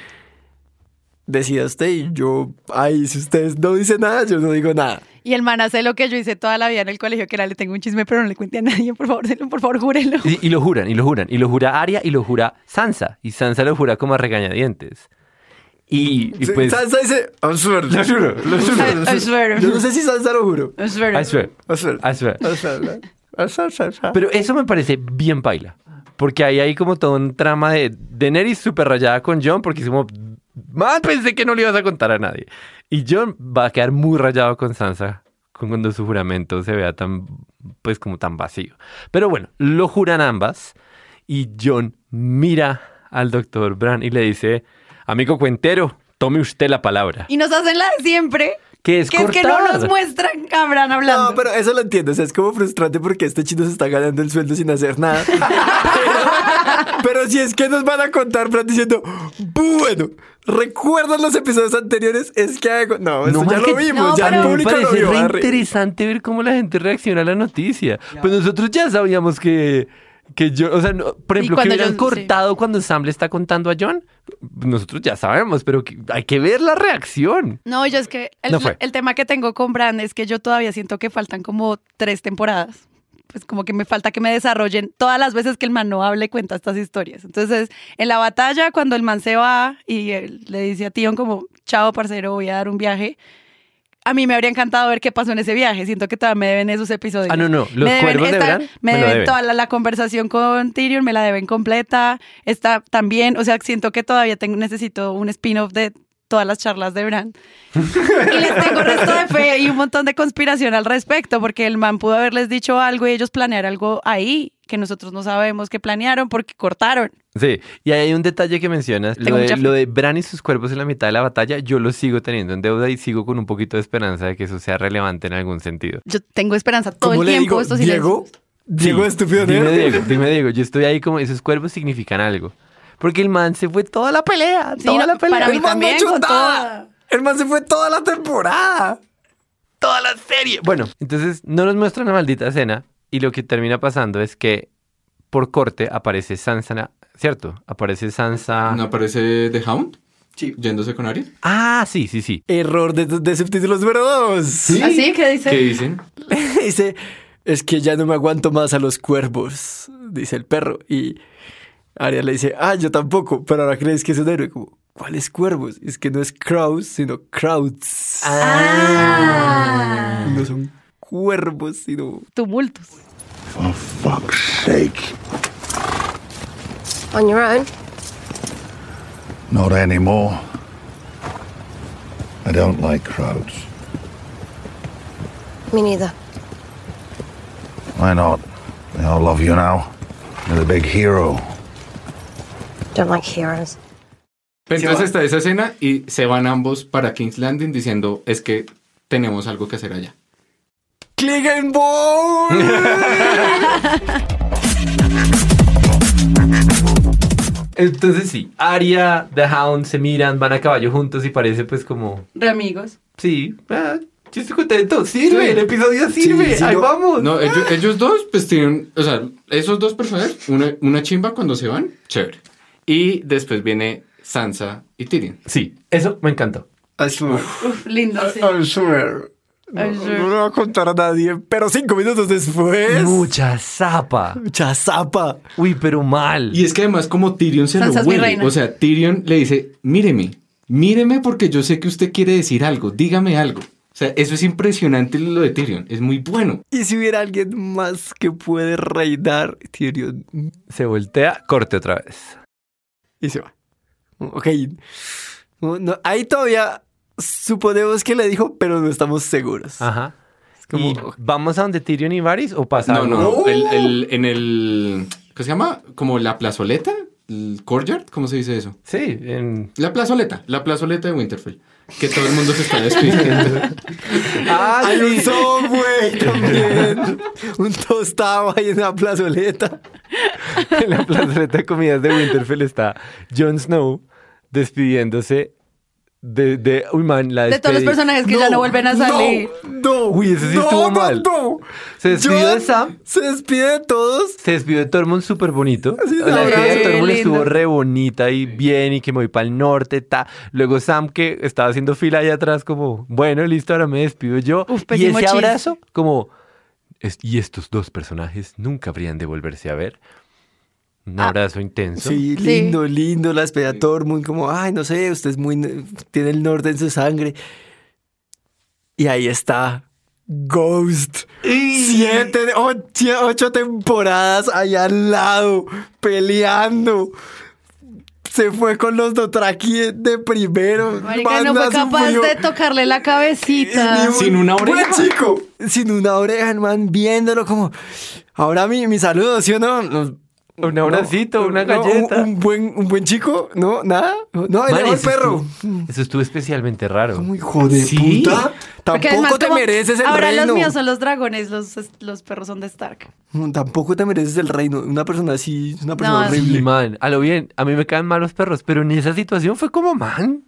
Decida usted y yo, ay, si ustedes no dicen nada, yo no digo nada. Y el man hace lo que yo hice toda la vida en el colegio, que era le tengo un chisme, pero no le cuente a nadie, por favor, por favor, júrenlo. Y, y lo juran, y lo juran. Y lo jura Arya y lo jura Sansa. Y Sansa lo jura como a regañadientes. Y, y pues... Sansa dice, I'm swear. Lo juro, lo juro. I- I swear. Yo no sé si Sansa lo juro. I swear. I swear, I swear. I swear. I swear. Pero eso me parece bien paila. Porque ahí hay como todo un trama de Daenerys súper rayada con John porque es como, más pensé que no le ibas a contar a nadie. Y John va a quedar muy rayado con Sansa con- cuando su juramento se vea tan, pues como tan vacío. Pero bueno, lo juran ambas y John mira al doctor Bran y le dice, amigo cuentero, tome usted la palabra. Y nos hacen la de siempre. Que es Que es que no cortar. nos muestran a Bran hablando. No, pero eso lo entiendo. O sea, es como frustrante porque este chino se está ganando el sueldo sin hacer nada. pero, pero si es que nos van a contar, Fran, diciendo, bueno, ¿recuerdan los episodios anteriores? Es que hago. No, eso ya lo vimos. No, ya el mí me público lo vio. re interesante ver cómo la gente reacciona a la noticia. Pues nosotros ya sabíamos que, que yo, o sea, no- por ejemplo, que hubieran yo- cortado cuando Sam le está contando a John, nosotros ya sabemos, pero que- hay que ver la reacción. No, yo es que el, No fue. el tema que tengo con Bran es que yo todavía siento que faltan como tres temporadas. Pues como que me falta que me desarrollen todas las veces que el man no hable y cuenta estas historias. Entonces, en la batalla, cuando el man se va y le dice a Tion como, chao, parcero, voy a dar un viaje. A mí me habría encantado ver qué pasó en ese viaje. Siento que todavía me deben esos episodios. Ah, no, no, los Me deben cuervos de esta- Bran Me deben deben. toda la, la conversación con Tyrion, me la deben completa. Está también, o sea, siento que todavía tengo, necesito un spin-off de todas las charlas de Bran. y les tengo resto de fe y un montón de conspiración al respecto, porque el man pudo haberles dicho algo y ellos planear algo ahí que nosotros no sabemos que planearon porque cortaron. Sí, y ahí hay un detalle que mencionas, lo de, lo de Bran y sus cuerpos en la mitad de la batalla, yo lo sigo teniendo en deuda y sigo con un poquito de esperanza de que eso sea relevante en algún sentido. Yo tengo esperanza todo ¿Cómo el le tiempo. digo? estos Diego. Diego Sí, estúpido Dime. Diego, dime Diego, yo estoy ahí como esos cuerpos significan algo. Porque el man se fue toda la pelea, Sí, toda no, la pelea. para mí El man no ha también, nada. El man se fue toda la temporada. toda la serie. Bueno, entonces no nos muestran la maldita escena y lo que termina pasando es que por corte aparece Sansa, ¿cierto? Aparece Sansa. ¿No aparece The Hound? Sí. Yéndose con Arya. Ah, sí, sí, sí. Error de, de subtítulos número dos. ¿Así? ¿Qué dice? ¿Qué dicen? dice, es que ya no me aguanto más a los cuervos, dice el perro. Y Arya le dice, ah, yo tampoco, pero ahora crees que es un héroe. Como, ¿cuáles cuervos? Es que no es crows, sino crowds. Ah. No son cuervos, sino... Tumultos. For fuck's sake. On your own? Not anymore. I don't like crowds. Me neither. Why not? They all love you now. You're the big hero. Don't like heroes. Entonces está esa escena y se van ambos para King's Landing diciendo es que tenemos algo que hacer allá. ¡Klingenborg! Entonces sí, Arya, The Hound se miran, van a caballo juntos y parece pues como, Re amigos. sí, ah, yo estoy contento, sirve, Sí. el episodio sirve, sí, ahí no- vamos. No, ellos, ellos dos pues tienen, o sea, esos dos personajes, una, una chimba cuando se van, chévere. Y después viene Sansa y Tyrion. Sí, eso me encantó. Uf, lindo, sí. I swear. No, I swear. no lo voy a contar a nadie, pero cinco minutos después... Mucha zapa. Mucha zapa. Uy, pero mal. Y es que además como Tyrion se Sansa lo huele, o sea, Tyrion le dice, míreme, míreme porque yo sé que usted quiere decir algo, dígame algo. O sea, eso es impresionante lo de Tyrion, es muy bueno. Y si hubiera alguien más que puede reinar, Tyrion. Se voltea, corte otra vez. Y se va. Ok. No, no, ahí todavía suponemos que le dijo, pero no estamos seguros. Ajá. como- ¿Y vamos a donde Tyrion y Varys o pasa No, algo? no, el- el- en el, ¿qué se llama? Como la plazoleta, courtyard, ¿cómo se dice eso? Sí, en... La plazoleta, la plazoleta de Winterfell. Que todo el mundo se está despidiendo. Ah, Hay un subway también. un tostado ahí en la plazoleta. en la plazoleta de comidas de Winterfell está Jon Snow despidiéndose de, de uy man, la De todos los personajes que ya no vuelven a salir. No, Uy, ese sí no, estuvo no, mal. no. Se despidió de Sam. Se despide de todos. Se despidió de Tormund súper bonito. Sí, la despedida de Tormund estuvo re bonita y bien y que me voy para el norte, ta. Luego Sam que estaba haciendo fila allá atrás como, bueno, listo, ahora me despido yo. Uf, y ese chiste. abrazo como, "Es- y estos dos personajes nunca habrían de volverse a ver. Un Ah. abrazo intenso. Sí, Sí. lindo, lindo. La despedida de Tormund, como, ay, no sé, usted es muy. Tiene el norte en su sangre. Y ahí está. Ghost. Siete, ocho, ocho temporadas allá al lado, peleando. Se fue con los Dothraki de primero. Marica, no fue capaz sufrió. de tocarle la cabecita. Un Sin una buen oreja. chico. Sin una oreja, el man viéndolo como. Ahora mi, mi saludo, ¿sí o no? Nos- Un abracito, una No, un- galleta. un, buen, un buen chico, ¿no? ¿Nada? No, dejó el perro. estuvo- eso estuvo especialmente raro. Hijo de ¿Sí? puta. Tampoco además te mereces el Ahora reino. los míos son los dragones, los, los perros son de Stark. Tampoco te mereces el reino. Una persona así es una persona No, Sí, horrible. man, a lo bien, a mí me caen mal los perros, pero en esa situación fue como, man,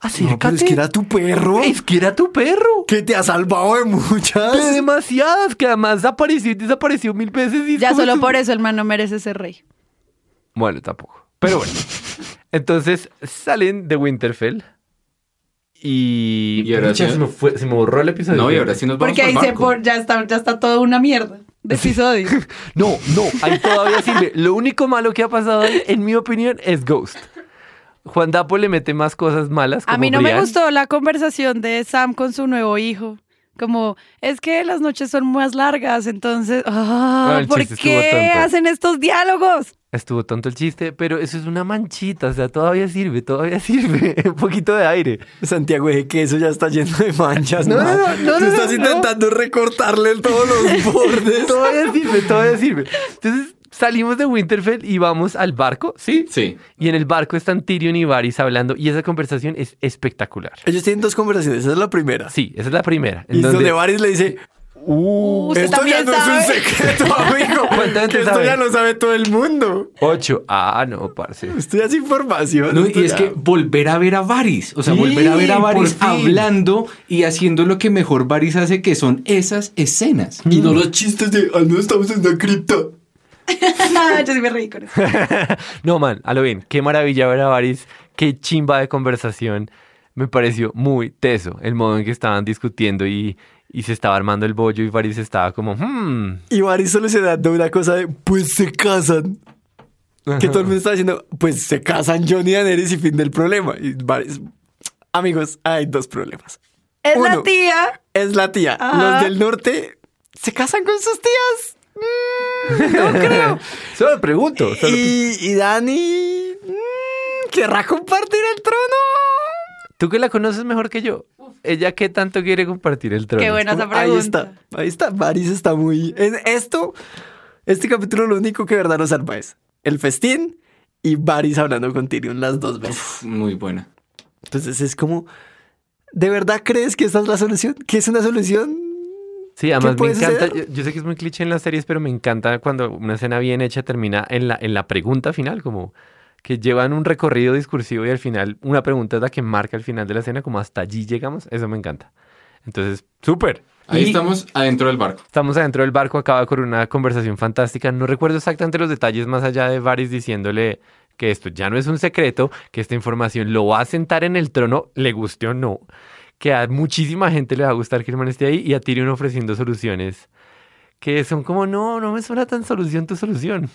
acércate. No, pero es que era tu perro. Es que era tu perro. Que te ha salvado de muchas. De demasiadas, que además apareció y desapareció mil veces. y Ya solo por eso el man no merece ser rey. Bueno, tampoco. Pero bueno. Entonces salen de Winterfell. Y. Y ahora Pucha, sí- se, me fue- se me borró el episodio. No, y ahora sí nos vamos Porque ahí se por- ya está, ya está todo una mierda de episodio. No, no, ahí todavía sirve. Lo único malo que ha pasado ahí, en mi opinión, es Ghost. Juan Dapo le mete más cosas malas. A como mí no me gustó la conversación de Sam con su nuevo hijo. Como, es que las noches son más largas, entonces, ah, No, el ¿por qué tonto. hacen estos diálogos? Estuvo tonto el chiste, pero eso es una manchita, o sea, todavía sirve, todavía sirve. Un poquito de aire. Santiago de queso ya está lleno de manchas. No, no, no, no, Tú no, estás no. intentando recortarle todos los bordes. Todavía sirve, todavía sirve. Entonces salimos de Winterfell y vamos al barco, ¿sí? Sí. Y en el barco están Tyrion y Varys hablando y esa conversación es espectacular. Ellos tienen dos conversaciones. Esa es la primera. Sí, esa es la primera. en Y donde- donde Varys le dice, Uh, esto ya no es un secreto, amigo. ¿Cuánta gente que esto sabe? ya lo sabe todo el mundo. Ocho. Ah, no, parce. Esto ya es información. No, y es ya- que volver a ver a Varys, o sea, Sí, volver a ver a Varys hablando y haciendo lo que mejor Varys hace, que son esas escenas. Y no los chistes de, ah, no estamos en una cripta. Yo sí me reí con eso. No, man, a lo bien. Qué maravilla ver a Varys. Qué chimba de conversación. Me pareció muy teso el modo en que estaban discutiendo y, y se estaba armando el bollo y Varys estaba como, hmm. Y Varys solucionando una cosa de, pues se casan. Que todo el mundo está diciendo, pues se casan Johnny y Daenerys y fin del problema. Y Varys, amigos, hay dos problemas. Es la Uno. tía. Es la tía. Ajá. Los del norte se casan con sus tías. No creo. Solo pregunto. solo y, y Dani mm, querrá compartir el trono. Tú que la conoces mejor que yo. ¿Ella qué tanto quiere compartir el trono? Qué buena esa pregunta. Ahí está, ahí está. Varys está muy. En esto, este capítulo lo único que de verdad nos salva es el festín y Varys hablando con Tyrion las dos veces. Muy buena. Entonces es como. ¿De verdad crees que esta es la solución? ¿Que es una solución? Sí, además me encanta. Yo, sé que es muy cliché en las series, pero me encanta cuando una escena bien hecha termina en la, en la pregunta final, como que llevan un recorrido discursivo y al final una pregunta es la que marca el final de la escena, como hasta allí llegamos. Eso me encanta. Entonces, súper. Ahí Y estamos adentro del barco. Estamos adentro del barco, acaba con una conversación fantástica. No recuerdo exactamente los detalles más allá de Varys diciéndole que esto ya no es un secreto, que esta información lo va a sentar en el trono, le guste o no, que a muchísima gente le va a gustar que el man esté ahí y a Tyrion ofreciendo soluciones que son como, no, no me suena tan solución tu solución.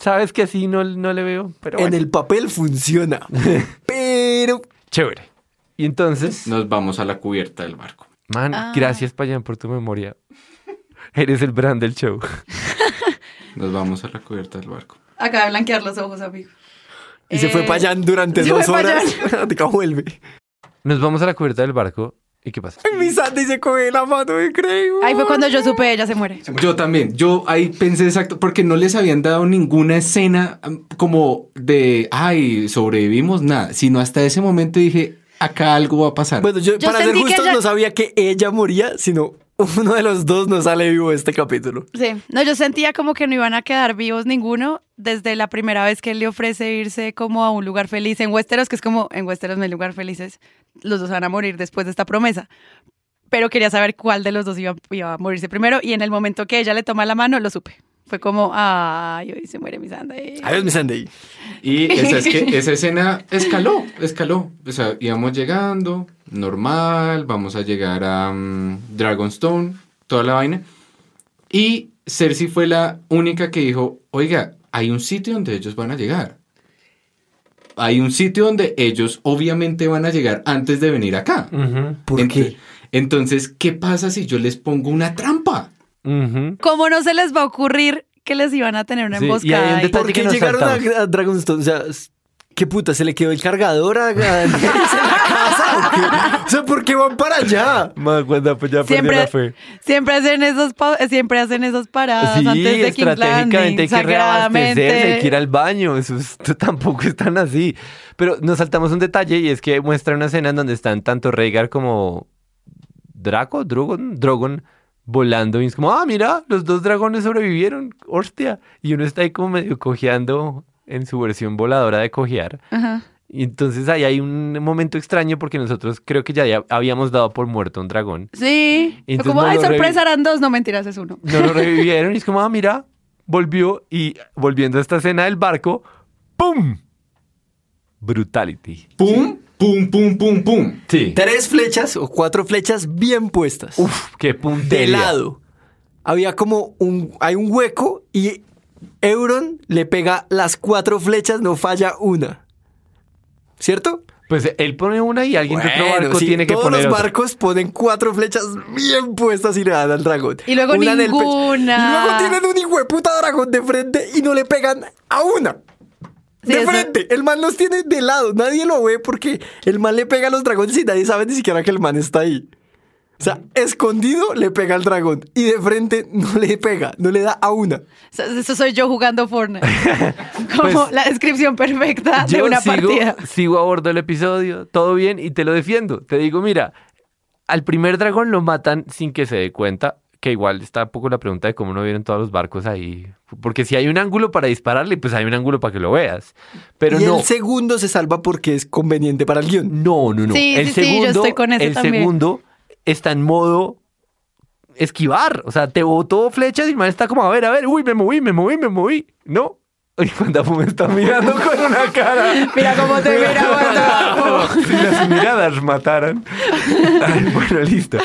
Sabes que así no, no le veo, pero En bueno, el papel funciona. pero. chévere. Y entonces, Nos vamos a la cubierta del barco. man, Ah. gracias Payan por tu memoria. Eres el brand del show. Nos vamos a la cubierta del barco. Acaba de blanquear los ojos, amigo. Y se fue Eh, allá durante dos horas. Acá vuelve. Nos vamos a la cubierta del barco. ¿Y qué pasa? Mi Sandy se coge la mano creo. Ahí fue cuando yo supe, ella se muere. Yo también, yo ahí pensé exacto, porque no les habían dado ninguna escena um, como de, ay, sobrevivimos, nada, sino hasta ese momento dije, acá algo va a pasar. Bueno, yo, Yo para ser justos ella- no sabía que ella moría, sino uno de los dos no sale vivo este capítulo. Sí, no, yo sentía como que no iban a quedar vivos ninguno desde la primera vez que él le ofrece irse como a un lugar feliz en Westeros, que es como en Westeros no hay lugar felices, los dos van a morir después de esta promesa. Pero quería saber cuál de los dos iba a morirse primero y en el momento que ella le toma la mano lo supe. Fue como, ay, hoy se muere mi Sanda. Adiós, mi Sandy. Y esa, es que esa escena escaló, escaló. O sea, íbamos llegando, normal, vamos a llegar a mm, Dragonstone, toda la vaina. Y Cersei fue la única que dijo, oiga, hay un sitio donde ellos van a llegar. Hay un sitio donde ellos obviamente van a llegar antes de venir acá. ¿Por Ent- qué? Entonces, ¿qué pasa si yo les pongo una trampa? Ujú. ¿Cómo no se les va a ocurrir que les iban a tener una Sí, y hay un emboscada? ahí? detalle ¿Por que qué nos llegaron saltamos. a, Dragonstone? O sea, ¿Qué puta? ¿Se le quedó el cargador a en la casa o? O sea, ¿por qué van para allá? Más cuando pues ya Siempre, la fe. siempre hacen esos siempre hacen esas paradas Sí, antes de estratégicamente hay que reabastecerse, hay que ir al baño. Eso es- tampoco es tan así. Pero nos saltamos un detalle y es que muestra una escena en donde están tanto Rhaegar como Draco, Drogon, Drogon volando y es como, ah, mira, los dos dragones sobrevivieron, hostia. Y uno está ahí como medio cojeando en su versión voladora de cojear. Ajá. Y entonces ahí hay un momento extraño porque nosotros creo que ya habíamos dado por muerto un dragón. Sí. Fue Entonces como, no ay, sorpresa, eran dos. No, mentiras, es uno. No lo revivieron y es como, ah, mira, volvió y volviendo a esta escena del barco, ¡pum! Brutality. Pum, pum, pum, pum, pum. Sí. Tres flechas o cuatro flechas bien puestas. Uf, qué de puntería. lado. Había como un, hay un hueco y Euron le pega las cuatro flechas, no falla una. ¿Cierto? Pues él pone una y alguien de otro Bueno, barco sí, tiene que todos poner los otra. barcos ponen cuatro flechas bien puestas y le dan al dragón. Y luego pecho. ninguna. Y luego tienen un hijo de puta dragón de frente y no le pegan a una. Sí, de eso- frente. El man los tiene de lado. Nadie lo ve porque el man le pega a los dragones y nadie sabe ni siquiera que el man está ahí. O sea, escondido le pega al dragón y de frente no le pega, no le da a una. Eso, soy yo jugando Fortnite. Como Pues, la descripción perfecta de una sigo, partida. sigo a bordo del episodio, todo bien, y te lo defiendo. Te digo, mira, al primer dragón lo matan sin que se dé cuenta, que igual está un poco la pregunta de cómo no vieron todos los barcos ahí. Porque si hay un ángulo para dispararle, pues hay un ángulo para que lo veas. Pero y no. el segundo se salva porque es conveniente para el guion. No, no, no. Sí, el sí, sí, yo segundo, estoy con eso el también. segundo está en modo esquivar. O sea, te botó flechas y el man está como, a ver, a ver, uy, me moví, me moví, me moví. No. Y Guandapo me está mirando con una cara. Mira cómo te mira, Guandapo. si las miradas mataran. Ay, bueno, listo.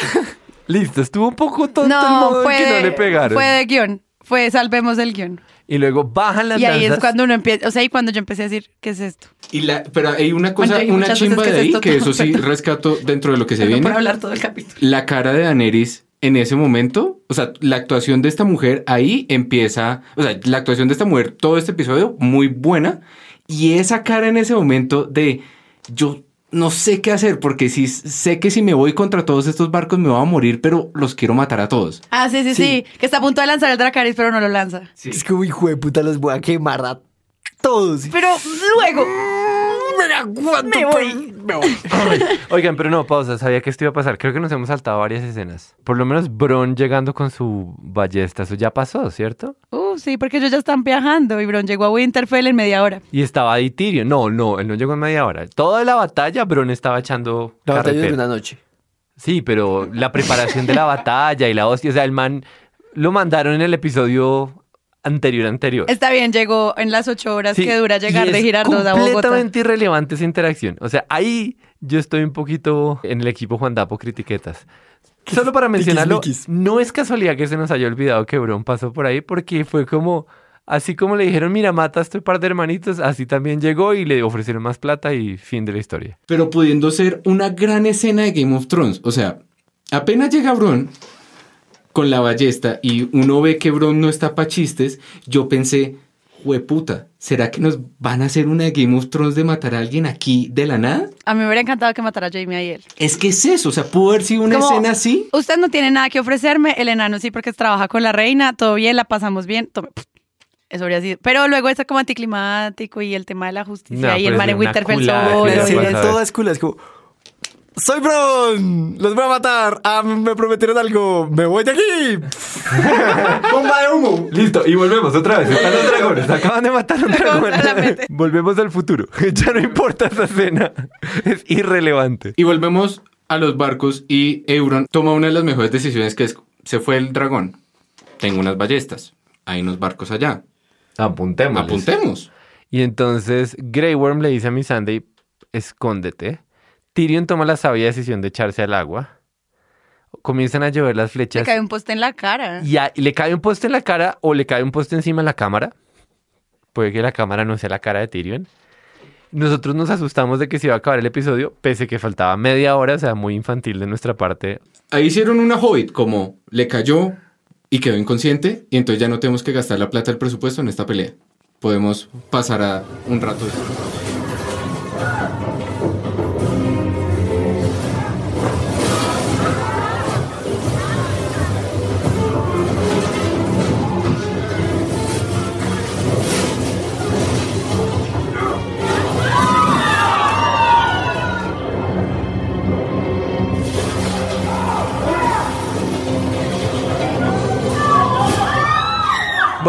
Listo, estuvo un poco tonto el modo en fue, que no le pegaron. fue de guion. Fue salvemos el guion. Y luego bajan las Y ahí es cuando uno empieza, o sea, y cuando yo empecé a decir, ¿qué es esto? Y la, pero hay una cosa, Bueno, una chimba de ahí, que eso sí rescato dentro de lo que se viene. por hablar todo el capítulo. La cara de Daenerys en ese momento, o sea, la actuación de esta mujer ahí empieza, o sea, la actuación de esta mujer, todo este episodio, muy buena. Y esa cara en ese momento de yo no sé qué hacer, porque si sé que si me voy contra todos estos barcos me voy a morir, pero los quiero matar a todos. Ah, sí, sí, sí, Que está a punto de lanzar el Dracarys, pero no lo lanza. Es que, hijo de puta, los voy a quemar a todos. Pero luego. Me aguanto. Me voy. Me voy. Oigan, pero no, pausa, sabía que esto iba a pasar. Creo que nos hemos saltado varias escenas. Por lo menos Bron llegando con su ballesta, eso ya pasó, ¿cierto? Uh, sí, porque ellos ya están viajando y Bron llegó a Winterfell en media hora. Y estaba ahí Tyrion. No, no, él no llegó en media hora. Toda la batalla, Bron estaba echando La batalla de una noche. Sí, pero la preparación de la batalla y la hostia, o sea, el man lo mandaron en el episodio anterior anterior. Está bien, llegó en las ocho horas Sí, que dura llegar y de es Girardot a Bogotá. completamente irrelevante esa interacción. O sea, ahí yo estoy un poquito en el equipo Juan Dapo critiquetas. Solo para mencionarlo, miquis. no es casualidad que se nos haya olvidado que Bron pasó por ahí porque fue como, así como le dijeron, mira, mata a este par de hermanitos, así también llegó y le ofrecieron más plata y fin de la historia. Pero pudiendo ser una gran escena de Game of Thrones. O sea, apenas llega Bron con la ballesta y uno ve que Bron no está pa' chistes, yo pensé, puta, ¿será que nos van a hacer una de Game of Thrones de matar a alguien aquí de la nada? A mí me hubiera encantado que matara a Jamie él. Es que es eso, o sea, pudo haber sido una Como, escena así. Usted no tiene nada que ofrecerme, el enano sí porque trabaja con la reina, todo bien, la pasamos bien. tome. Eso habría sido. Pero luego está como anticlimático y el tema de la justicia No, y el es en Winterfell solo. toda es cool, es como... ¡Soy Bron! ¡Los voy a matar! ¡Ah, me prometieron algo! ¡Me voy de aquí! ¡Bomba de humo! Listo, y volvemos otra vez. Están los dragones. Acaban de matar a un dragón. Volvemos al futuro. Ya no importa esa escena. Es irrelevante. Y volvemos a los barcos y Euron toma una de las mejores decisiones que es, se fue el dragón. Tengo unas ballestas. Hay unos barcos allá. Apuntemos. Apuntemos. Y entonces Grey Worm le dice a Missandei, escóndete. Tyrion toma la sabia decisión de echarse al agua. Comienzan a llover las Le flechas. cae un poste en la cara. Y a- le cae un poste en la cara o le cae un poste encima de la cámara. Puede que la cámara no sea la cara de Tyrion. Nosotros nos asustamos de que se iba a acabar el episodio, pese que faltaba media hora, o sea, muy infantil de nuestra parte. Ahí hicieron una hobbit como le cayó y quedó inconsciente y entonces ya no tenemos que gastar la plata del presupuesto en esta pelea. Podemos pasar a un rato de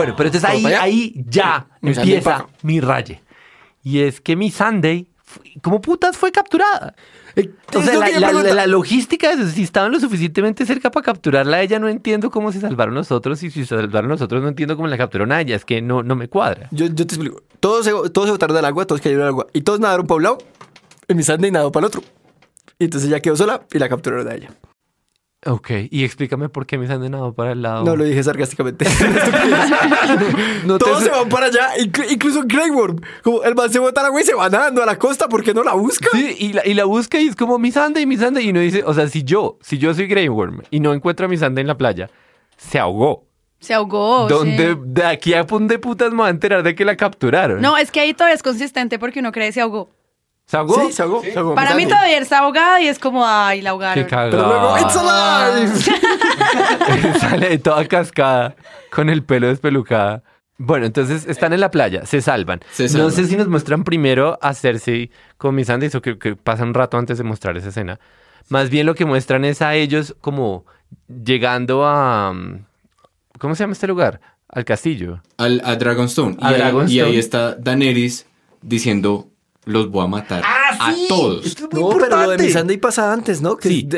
Bueno, pero entonces ¿Todo ahí, ahí ya Mi Sunday empieza mi raye. Y es que mi Sunday, como putas, fue capturada. Eh, O sea, la, la- logística de eso, si estaban lo suficientemente cerca para capturarla a ella, no entiendo cómo se salvaron los otros. Y si se salvaron los otros, no entiendo cómo la capturaron a ella. Es que no, no me cuadra. Yo, yo te explico. Todos se, todos se botaron al agua, todos cayeron al agua. Y todos nadaron para un lado. Y mi Sandy nadó para el otro. Y entonces ella quedó sola y la capturaron a ella. Ok, y explícame por qué me han denado para el lado. No lo dije sarcásticamente. No te- todos se van para allá, inclu- incluso Grey Worm. Como el man se bota al agua y se va nadando a la costa, ¿por qué no la busca? Sí, y la, y la busca y es como mi Sunday, mi Sunday. Y uno dice, o sea, si yo, si yo soy Grey Worm y no encuentro a mi Sunday en la playa, se ahogó. Se ahogó. ¿Dónde, sí. de aquí a dónde putas me voy a enterar de que la capturaron? No, es que ahí todavía es consistente porque uno cree que se ahogó. ¿Se ahogó? Sí, se ahogó. se ahogó Para mí todavía está ahogada y es como, ay, la ahogaron. Qué cagada. Pero luego, ¡It's alive! Sale toda cascada, con el pelo despelucada. Bueno, entonces están en la playa, se salvan. Se No sé si nos muestran primero a Cersei con mis Andes o que, que pasa un rato antes de mostrar esa escena. Más bien lo que muestran es a ellos como llegando a... um, ¿Cómo se llama este lugar? Al castillo. Al, a Dragonstone. A y, ahí, Dragonstone. y ahí está Daenerys diciendo, los voy a matar a todos. No, pero lo de mi Sandy pasa antes, ¿no? Que Sí.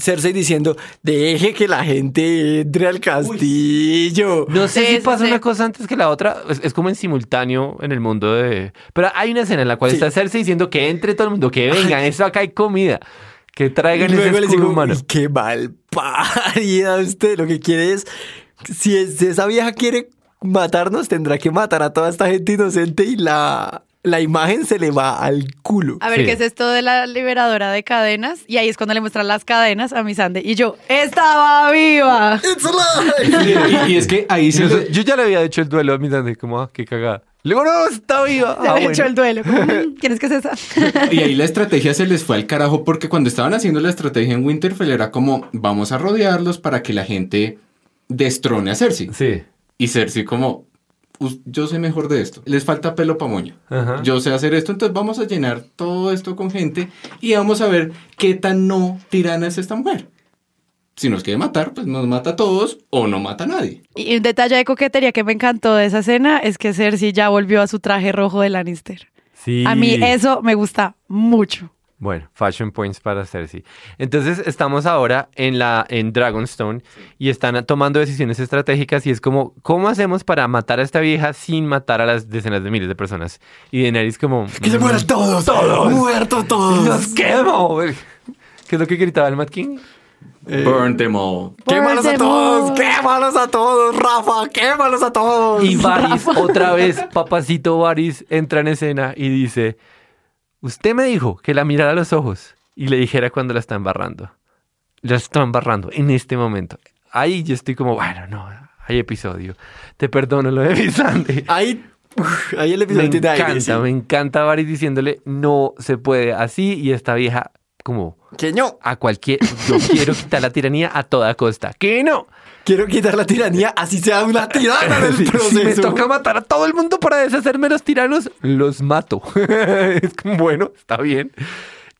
Cersei diciendo, deje que la gente entre al castillo. No sé Sí, si sí, pasa sí. una cosa antes que la otra. Es, es como en simultáneo en el mundo de. Pero hay una escena en la cual Sí. está Cersei diciendo que entre todo el mundo, que vengan, eso acá hay comida. Que Y traigan ese luego escudo digo, humano. "Uy, qué mal parida usted. Lo que quiere es, si, es- si esa vieja quiere matarnos, tendrá que matar a toda esta gente inocente y la, la imagen se le va al culo. A ver, Sí. ¿qué es esto de la liberadora de cadenas? Y ahí es cuando le muestran las cadenas a mi Sandy. Y yo, ¡estaba viva! It's alive. Y, y es que ahí se... Yo, yo ya le había hecho el duelo a mi Sandy, como, ah, qué cagada. Le digo, no, está viva. Le Ah, bueno. hecho el duelo. Como, "Mm, ¿Quién es que es esa? Y ahí la estrategia se les fue al carajo porque cuando estaban haciendo la estrategia en Winterfell era como, vamos a rodearlos para que la gente destrone a Cersei. Sí. Y Cersei como, "Us- yo sé mejor de esto. Les falta pelo pa' moño. Ajá. Yo sé hacer esto, entonces vamos a llenar todo esto con gente y vamos a ver qué tan no tirana es esta mujer. Si nos quiere matar, pues nos mata a todos o no mata a nadie. Y un detalle de coquetería que me encantó de esa escena es que Cersei ya volvió a su traje rojo de Lannister. Sí. A mí eso me gusta mucho. Bueno, fashion points para Cersei. Entonces estamos ahora en la en Dragonstone y están tomando decisiones estratégicas y es como ¿cómo hacemos para matar a esta vieja sin matar a las decenas de miles de personas? Y Daenerys como Que se "Mm, mueran todos. Todos. Muertos todos. ¡Los quemo! ¿Qué es lo que gritaba el Mad King? Burn them all. Quémalos a todos, quémalos a todos, Rafa, quémalos a todos. Y Varys, otra vez, papacito Varys, entra en escena y dice, usted me dijo que la mirara a los ojos y le dijera cuando la está embarrando. La está embarrando en este momento. Ahí yo estoy como, bueno, no, hay episodio. Te perdono lo de Sandy. Ahí, ahí el Me episodio aire, encanta, sí. me encanta Varys diciéndole, no se puede así y esta vieja como Que no, a cualquier, yo quiero quitar la tiranía a toda costa. Que no. Quiero quitar la tiranía, así sea una tirana del proceso. Si me toca matar a todo el mundo para deshacerme de los tiranos, los mato. es como, bueno, está bien.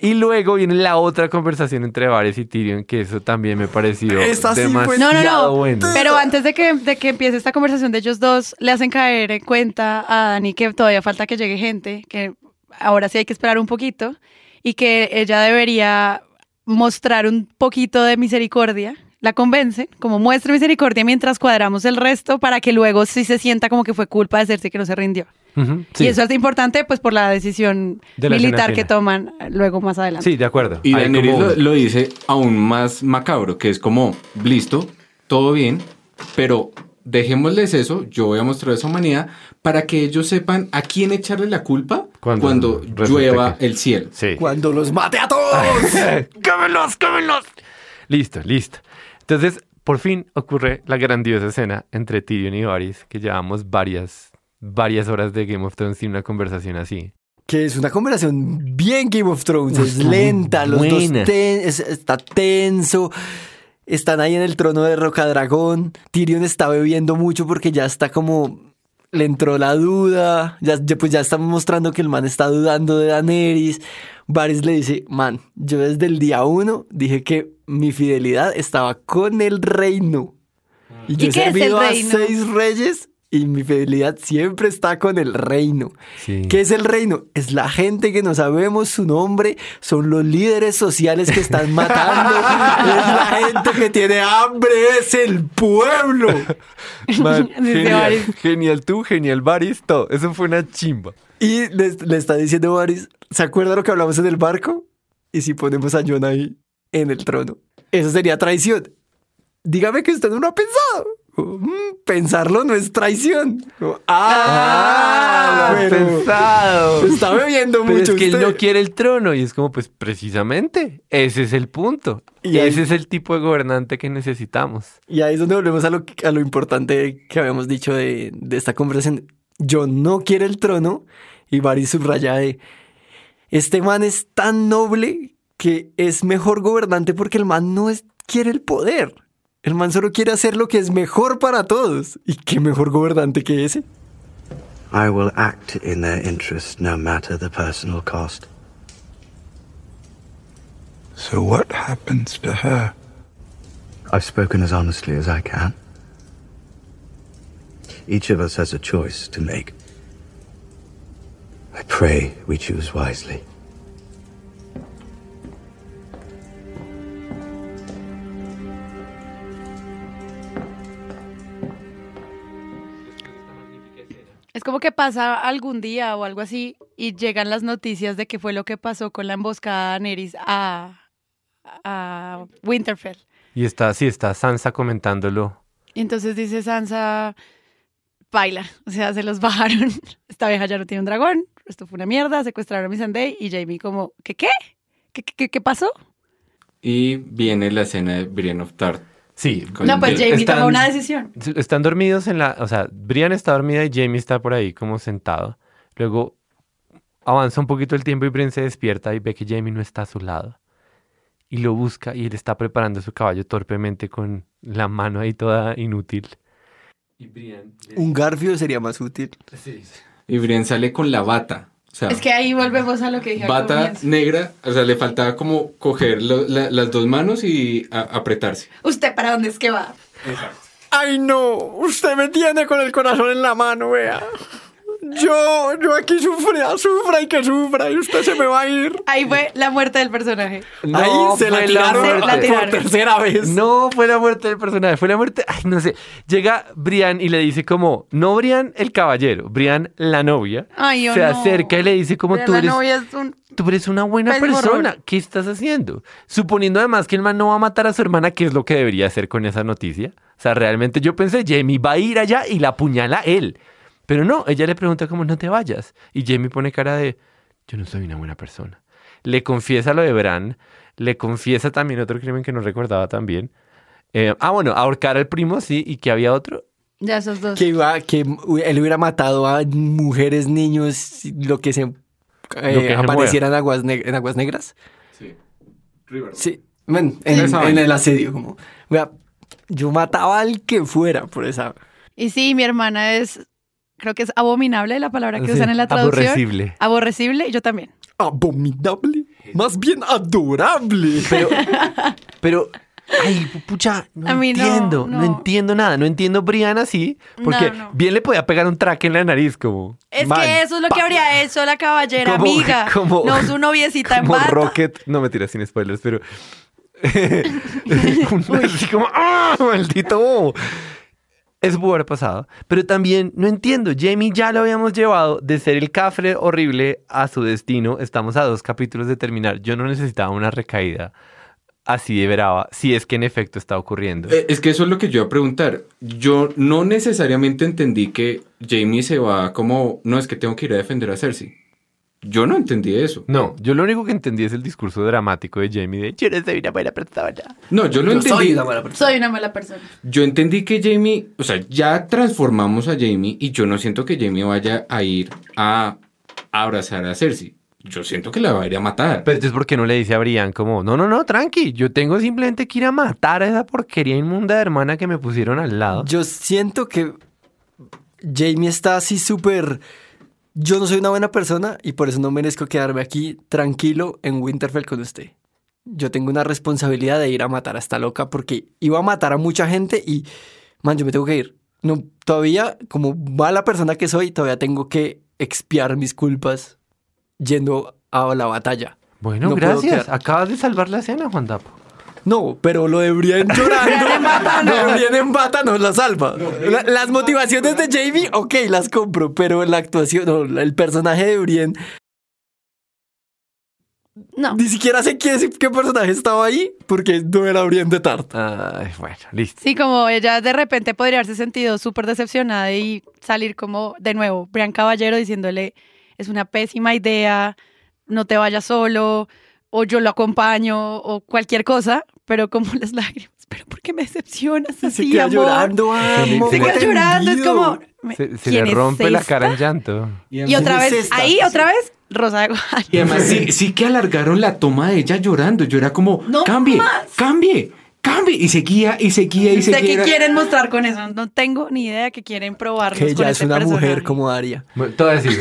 Y luego viene la otra conversación entre Varys y Tyrion, que eso también me pareció sí fue- demasiado No, no, no. bueno. Pero antes de que, de que empiece esta conversación de ellos dos, le hacen caer en cuenta a Dani que todavía falta que llegue gente, que ahora sí hay que esperar un poquito y que ella debería mostrar un poquito de misericordia. La convencen, como muestre misericordia mientras cuadramos el resto para que luego sí se sienta como que fue culpa de Cersei que no se rindió. Sí. Y eso es importante pues por la decisión De la escena militar que toman luego más adelante. Sí, de acuerdo. Y Daenerys como- lo, lo dice aún más macabro, que es como, listo, todo bien, pero dejémosles eso, yo voy a mostrar esa humanidad para que ellos sepan a quién echarle la culpa Cuando cuando, llueva que- el cielo. Sí. Cuando los mate a todos. ¡Cámelos, cámelos! Listo, listo. Entonces, por fin ocurre la grandiosa escena entre Tyrion y Varys, que llevamos varias, varias horas de Game of Thrones sin una conversación así. Que es una conversación bien Game of Thrones, es lenta, los dos ten- es- está tenso. Están ahí en el trono de Rocadragón. Tyrion está bebiendo mucho porque ya está como le entró la duda. Ya, ya, pues ya estamos mostrando que el man está dudando de Daenerys. Varys le dice, man, yo desde el día uno dije que mi fidelidad estaba con el reino. Y yo ¿Y he qué es el servido a seis reyes y mi fidelidad siempre está con el reino. Sí. ¿Qué es el reino? Es la gente que no sabemos su nombre, son los líderes sociales que están matando, es la gente que tiene hambre, es el pueblo. Man, genial, tú, genial Baris, todo. Eso fue una chimba. Y le, le está diciendo Varys, ¿se acuerda lo que hablamos en el barco? Y si ponemos a Jon ahí en el trono, eso sería traición. Dígame que usted no lo ha pensado. Mm, pensarlo no es traición. Ah, Ah, pero pensado. está bebiendo Pero mucho es que él usted. no quiere el trono y es como, pues precisamente, ese es el punto. Y ahí- ese es el tipo de gobernante que necesitamos. Y ahí es donde volvemos a lo, a lo importante que habíamos dicho de, de esta conversación. Jon no quiere el trono y Varys subraya de este man es tan noble que es mejor gobernante porque el man no es, quiere el poder. El man solo quiere hacer lo que es mejor para todos. ¿Y qué mejor gobernante que ese? I will act in their interest no matter the personal cost. So what happens to her? I've spoken as honestly as I can. Each of us has a choice to make. I pray we choose wisely. Es como que pasa algún día o algo así y llegan las noticias de qué fue lo que pasó con la emboscada de Neris a, a Winterfell. Y está, sí, está Sansa comentándolo. Y entonces dice Sansa, baila, o sea, se los bajaron. Esta vieja ya no tiene un dragón, esto fue una mierda, secuestraron a mi Sunday y Jamie como, ¿qué qué? ¿Qué, qué, qué pasó? Y viene la escena de Brienne of Tart. Sí. Con No, pues Jamie están- tomó una decisión. Están dormidos en la... O sea, Brian está dormida y Jamie está por ahí como sentado. Luego avanza un poquito el tiempo y Brian se despierta y ve que Jamie no está a su lado. Y lo busca y él está preparando su caballo torpemente con la mano ahí toda inútil. Y Brian... Un garfio sería más útil. Y Brienne sale con la bata. O sea, Es que ahí volvemos a lo que dije bata negra. O sea, le faltaba como coger lo- la- las dos manos y a- apretarse. ¿Usted para dónde es que va? Ay, no, usted me tiene con el corazón en la mano, vea. Yo, yo aquí sufra, sufra y que sufra y usted se me va a ir. Ahí fue la muerte del personaje. Ahí se la tiraron muerte. La por tercera vez. No fue la muerte del personaje, fue la muerte. Ay, no sé. Llega Brian y le dice como, no Brian el caballero, Brian la novia. Ay, oh, se no. acerca y le dice como tú la eres, novia es un... tú eres una buena persona. horror. ¿Qué estás haciendo? Suponiendo además que el man no va a matar a su hermana, ¿qué es lo que debería hacer con esa noticia? O sea, realmente yo pensé, Jamie va a ir allá y la apuñala él. Pero no, ella le pregunta como, no te vayas. Y Jamie pone cara de, yo no soy una buena persona. Le confiesa lo de Bran, le confiesa también otro crimen que no recordaba también. Eh, ah, bueno, ahorcar al primo, sí, y que había otro. Ya esos dos. Que iba, que él hubiera matado a mujeres, niños, lo que se eh, que se apareciera en aguas, en aguas negras. Sí. River. Sí, en, Esa en el asedio, como, vea, yo mataba al que fuera por esa. Y sí, mi hermana es, creo que es abominable la palabra que Sí, usan en la traducción. aborrecible. Aborrecible, y yo también. Abominable, más bien adorable. Pero, pero, ay, pucha, no A mí no, entiendo, no, no. entiendo nada. No entiendo Brian así, porque No, no. bien le podía pegar un traque en la nariz, como. Es man, que eso es lo que habría hecho la caballera Como- amiga. como- no su noviecita en como bata. Rocket, no me tiras sin spoilers, pero. así como, ¡ah! ¡Maldito! Eso pudo haber pasado. Pero también, no entiendo, Jamie ya lo habíamos llevado de ser el cafre horrible a su destino. Estamos a dos capítulos de terminar. Yo no necesitaba una recaída así de brava, si es que en efecto está ocurriendo. Eh, Es que eso es lo que yo iba a preguntar. Yo no necesariamente entendí que Jamie se va como, no es que tengo que ir a defender a Cersei. Yo no entendí eso. No, yo lo único que entendí es el discurso dramático de Jamie de yo no soy una buena persona. No, yo lo Yo entendí. soy una mala persona. Soy una mala persona. Yo entendí que Jamie, o sea, ya transformamos a Jamie y yo no siento que Jamie vaya a ir a abrazar a Cersei. Yo siento que la va a ir a matar. Pero entonces, ¿por qué no le dice a Brian como, no, no, no, tranqui, yo tengo simplemente que ir a matar a esa porquería inmunda de hermana que me pusieron al lado? Yo siento que Jamie está así súper... Yo no soy una buena persona y por eso no merezco quedarme aquí tranquilo en Winterfell con usted. Yo tengo una responsabilidad de ir a matar a esta loca porque iba a matar a mucha gente y, man, yo me tengo que ir. no, todavía, como mala persona que soy, todavía tengo que expiar mis culpas yendo a la batalla. Bueno, No gracias. Acabas de salvar la escena, Juan Dapo. No, pero lo de Brienne llorando, no, Brienne en bata no la salva. La- las motivaciones de Jamie, ok, las compro, pero la actuación, no, el personaje de Brienne, No. ni siquiera sé quién, qué personaje estaba ahí, porque no era Brienne de Tart. Ay, bueno, listo. Sí, como ella de repente podría haberse sentido súper decepcionada y salir como de nuevo, Brian Caballero diciéndole, es una pésima idea, no te vayas solo, o yo lo acompaño, o cualquier cosa, pero como las lágrimas, pero ¿por qué me decepcionas Se así, queda amor? llorando, Se le- amo, se Se queda llorando, es como... me- Se, se ¿quién le es rompe la esta? cara en llanto. Y otra ¿Quién es vez, esta? ahí otra vez, Rosa de Guadalupe. Y además sí, sí que alargaron la toma de ella llorando. Yo era como, No cambie, más. cambie, cambie. Y seguía, y seguía, y seguía. qué quieren mostrar con eso, no tengo ni idea que quieren probarnos Que con ella es este una mujer como Aria. Bueno, Todas siguen.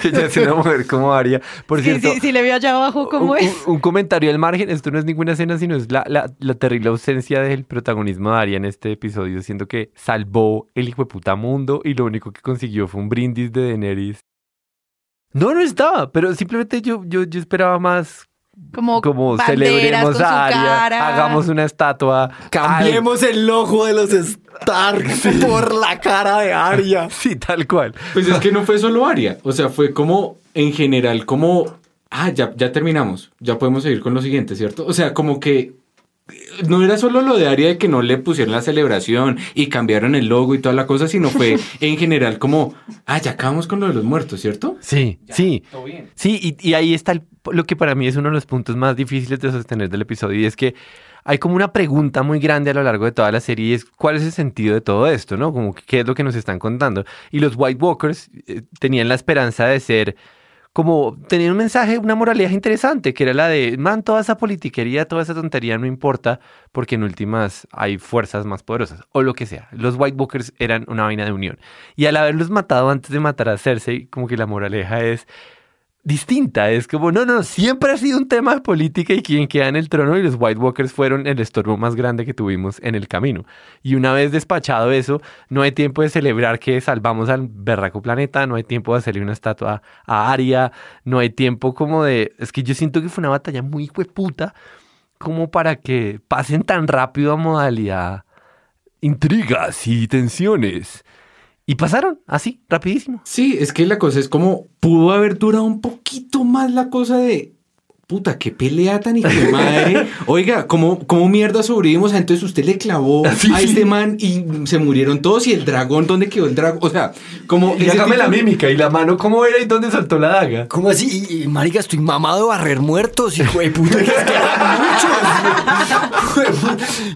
que ella es una mujer como Aria. Por Sí, cierto, sí, sí, le vio allá abajo cómo un, es. un- un comentario al margen, esto no es ninguna escena, sino es la, la, la terrible ausencia del protagonismo de Arya en este episodio, siendo que salvó el hijo de puta mundo y lo único que consiguió fue un brindis de Daenerys. No, no estaba, pero simplemente yo, yo, yo esperaba más Como, como celebremos con su a Arya, cara. hagamos una estatua. Cambiemos el ojo de los Stark por la cara de Aria. Sí, tal cual. Pues es que no fue solo Aria. O sea, fue como, en general, como, ah, ya, ya terminamos. Ya podemos seguir con lo siguiente, ¿cierto? O sea, como que no era solo lo de Aria de que no le pusieron la celebración y cambiaron el logo y toda la cosa, sino fue en general como, ah, ya acabamos con lo de los muertos, ¿cierto? Sí, sí. Todo bien. Sí, y, y ahí está el- lo que para mí es uno de los puntos más difíciles de sostener del episodio y es que hay como una pregunta muy grande a lo largo de toda la serie y es cuál es el sentido de todo esto, ¿no? Como qué es lo que nos están contando. Y los White Walkers eh, tenían la esperanza de ser como tener un mensaje, una moralidad interesante, que era la de, man, toda esa politiquería, toda esa tontería no importa, porque en últimas hay fuerzas más poderosas, o lo que sea. Los White Walkers eran una vaina de unión. Y al haberlos matado antes de matar a Cersei, como que la moraleja es distinta. Es como, no, no, siempre ha sido un tema de política y quien queda en el trono y los White Walkers fueron el estorbo más grande que tuvimos en el camino. Y una vez despachado eso, no hay tiempo de celebrar que salvamos al berraco planeta, no hay tiempo de hacerle una estatua a Aria, no hay tiempo como de... Es que yo siento que fue una batalla muy hueputa como para que pasen tan rápido a modalidad intrigas y tensiones. Y pasaron así, rapidísimo. Sí, es que la cosa es como, pudo haber durado un poquito más la cosa de, puta, qué pelea tan hijo de madre. Oiga, ¿cómo, cómo mierda sobrevivimos? Entonces usted le clavó a este man y se murieron todos y el dragón, ¿dónde quedó el dragón? O sea, como... ese tipo- mímica y la mano, ¿cómo era y dónde soltó la daga? ¿Cómo así? Y, y, marica, estoy mamado de barrer muertos, hijo de puta, que es que eran muchos.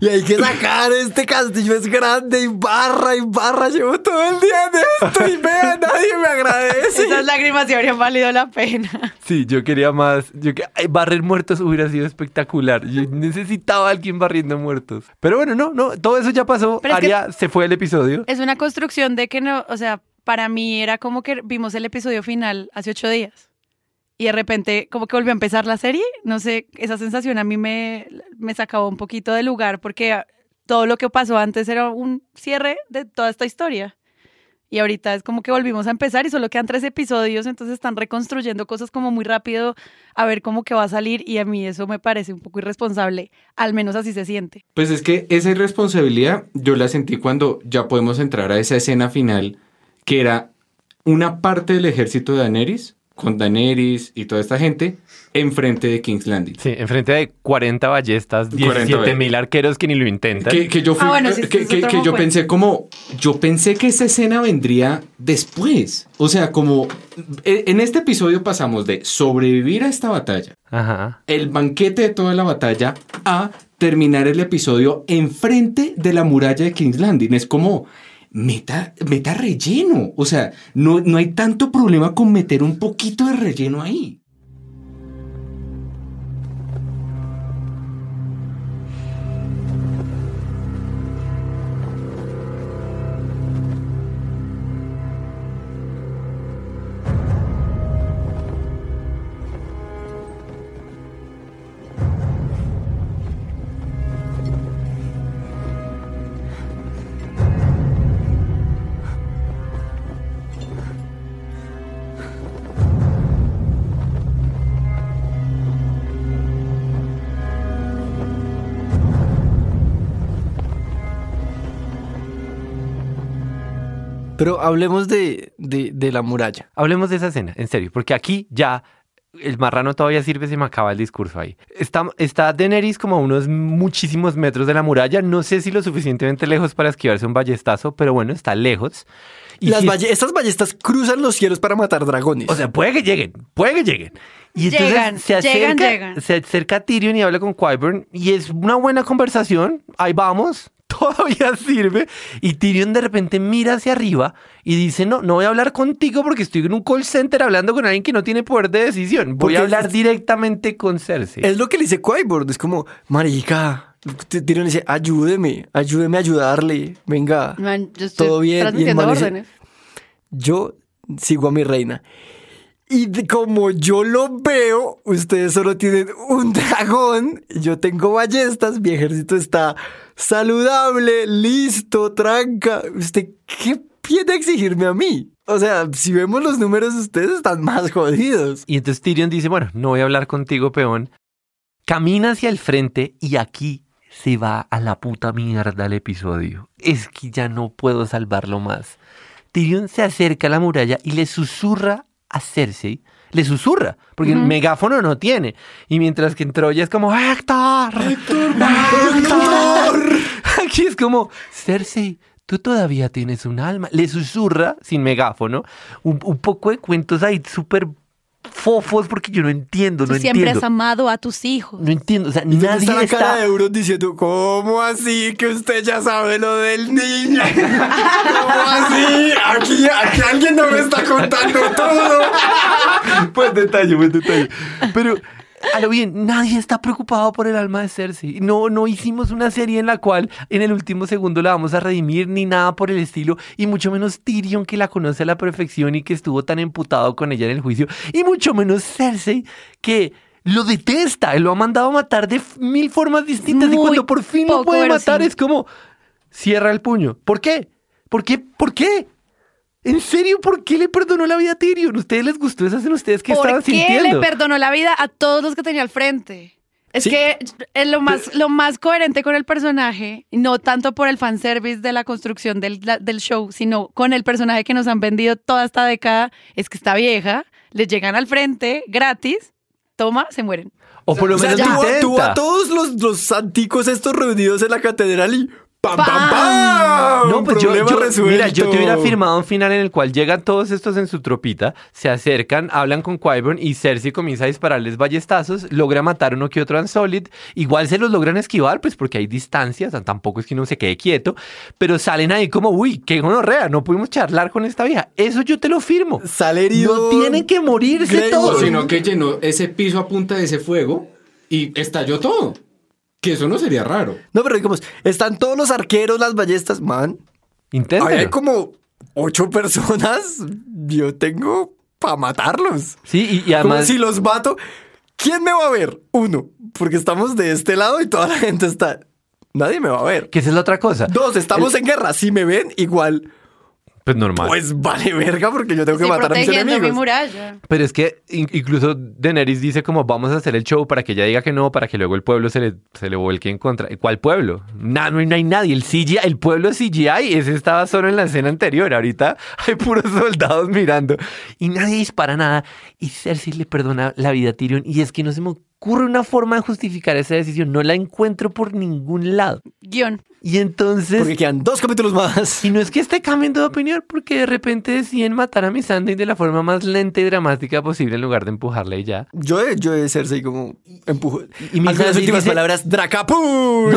y hay que sacar este castillo es grande y barra y barra. Llevo todo el día en esto y vea, nadie me agradece. Esas lágrimas sí habrían valido la pena. Sí, yo quería más. Yo que, ay, barrer muertos hubiera sido espectacular. Yo necesitaba a alguien barriendo muertos. Pero bueno, no, no, todo eso ya pasó. Pero Aria se fue el episodio. Es una construcción de que no, o sea, para mí era como que vimos el episodio final hace ocho días. Y de repente como que volvió a empezar la serie. No sé, esa sensación a mí me, me sacaba un poquito de lugar porque todo lo que pasó antes era un cierre de toda esta historia. Y ahorita es como que volvimos a empezar y solo quedan tres episodios, entonces están reconstruyendo cosas como muy rápido a ver cómo que va a salir y a mí eso me parece un poco irresponsable, al menos así se siente. Pues es que esa irresponsabilidad yo la sentí cuando ya podemos entrar a esa escena final, que era una parte del ejército de Daenerys, con Daenerys y toda esta gente, enfrente de King's Landing. Sí, enfrente de 40 ballestas, 40 17 mil arqueros que ni lo intentan. Que, que yo, fui- Ah, bueno, sí, que, ese es que- otro que yo juego. pensé como, yo pensé que esa escena vendría después. O sea, como e- en este episodio pasamos de sobrevivir a esta batalla, Ajá. el banquete de toda la batalla, a terminar el episodio enfrente de la muralla de King's Landing. Es como, meta, meta relleno. O sea, no, no hay tanto problema con meter un poquito de relleno ahí. Pero hablemos de, de, de la muralla. Hablemos de esa escena, en serio, porque aquí ya el marrano todavía sirve, se me acaba el discurso ahí. Está, está Daenerys como a unos muchísimos metros de la muralla, no sé si lo suficientemente lejos para esquivarse un ballestazo, pero bueno, está lejos. Y Las si- balle- estas ballestas cruzan los cielos para matar dragones. O sea, puede que lleguen, puede que lleguen. Y entonces Llegan, se acerca, llegan, llegan. se acerca a Tyrion y habla con Qyburn y es una buena conversación. Ahí vamos, todavía sirve. Y Tyrion de repente mira hacia arriba y dice, no, no voy a hablar contigo porque estoy en un call center hablando con alguien que no tiene poder de decisión. Voy Porque a hablar es- directamente con Cersei. Es lo que le dice Qyburn, es como, marica, Tyrion le dice, ayúdeme, ayúdeme a ayudarle, venga, Man, yo estoy todo bien. Y el transmitiendo man dice, órdenes. yo sigo a mi reina. Y como yo lo veo, ustedes solo tienen un dragón, yo tengo ballestas, mi ejército está saludable, listo, tranca. ¿Usted qué viene a exigirme a mí? O sea, si vemos los números, ustedes están más jodidos. Y entonces Tyrion dice, bueno, no voy a hablar contigo, peón. Camina hacia el frente y aquí se va a la puta mierda el episodio. Es que ya no puedo salvarlo más. Tyrion se acerca a la muralla y le susurra a Cersei. Le susurra, porque el megáfono no tiene. Y mientras que en Troya es como, ¡Héctor! ¡Héctor! ¡Héctor! Aquí es como, Cersei, tú todavía tienes un alma. Le susurra, sin megáfono, un, un poco de cuentos ahí súper fofos porque yo no entiendo, Tú no siempre entiendo. has amado a tus hijos. No entiendo, o sea, ¿Y dónde nadie está la está... cara de Euron diciendo, ¿cómo así que usted ya sabe lo del niño? ¿Cómo así? Aquí, aquí alguien no me está contando todo. Buen detalle, buen detalle. Pero, a lo bien, nadie está preocupado por el alma de Cersei. No, no hicimos una serie en la cual en el último segundo la vamos a redimir ni nada por el estilo. Y mucho menos Tyrion, que la conoce a la perfección y que estuvo tan emputado con ella en el juicio. Y mucho menos Cersei, que lo detesta. Lo ha mandado a matar de mil formas distintas. y cuando por fin lo puede matar, es como, cierra el puño. ¿Por qué? ¿Por qué? ¿Por qué? ¿En serio? ¿Por qué le perdonó la vida a Tyrion? ¿Ustedes les gustó? ¿Esas en ustedes que ¿Por estaban qué sintiendo? le perdonó la vida a todos los que tenía al frente? Es Sí. que es lo más, lo más coherente con el personaje, no tanto por el fanservice de la construcción del, la- del show, sino con el personaje que nos han vendido toda esta década, es que está vieja, le llegan al frente gratis, toma, se mueren. O por lo O sea, menos tuvo a todos los, los santicos estos reunidos en la catedral y ¡pam, pam, ¡Pam! pam! No, pues yo, yo- mira, yo te hubiera firmado un final en el cual llegan todos estos en su tropita, se acercan, hablan con Qyburn y Cersei comienza a dispararles ballestazos, logra matar uno que otro Unsolid, igual se los logran esquivar, pues porque hay distancia, o sea, tampoco es que uno se quede quieto, pero salen ahí como, uy, qué gonorrea, no pudimos charlar con esta vieja. Eso yo te lo firmo. Sale herido. No tienen que morirse Grey todos. Sino que llenó ese piso a punta de ese fuego y estalló todo. Que eso no sería raro. No, pero digamos, están todos los arqueros, las ballestas, man. Inténtalo. Ahí hay como ocho personas. Yo tengo para matarlos. Sí, y, y Como además... si los mato. ¿Quién me va a ver? Uno, porque estamos de este lado y toda la gente está. Nadie me va a ver. Que esa es la otra cosa. Dos, estamos en guerra. Si me ven, igual, Pues normal. pues vale verga porque yo tengo que matar a mis protegiendo mi enemigos. muralla. Pero es que in- incluso Daenerys dice como vamos a hacer el show para que ella diga que no, para que luego el pueblo se le, se le vuelque en contra. ¿Cuál pueblo? No, hay- no hay nadie. El CGI, el pueblo CGI, ese estaba solo en la escena anterior. Ahorita hay puros soldados mirando y nadie dispara nada. Y Cersei le perdona la vida a Tyrion. Y es que no se me ocurre una forma de justificar esa decisión. No la encuentro por ningún lado. Guión. Y entonces... Porque quedan dos capítulos más. Y no es que esté cambiando de opinión, porque de repente deciden matar a Missandei de la forma más lenta y dramática posible en lugar de empujarle ya. Yo de, yo de Cersei como empujo. Y mi Algunas Cersei últimas dice- palabras, Dracapun.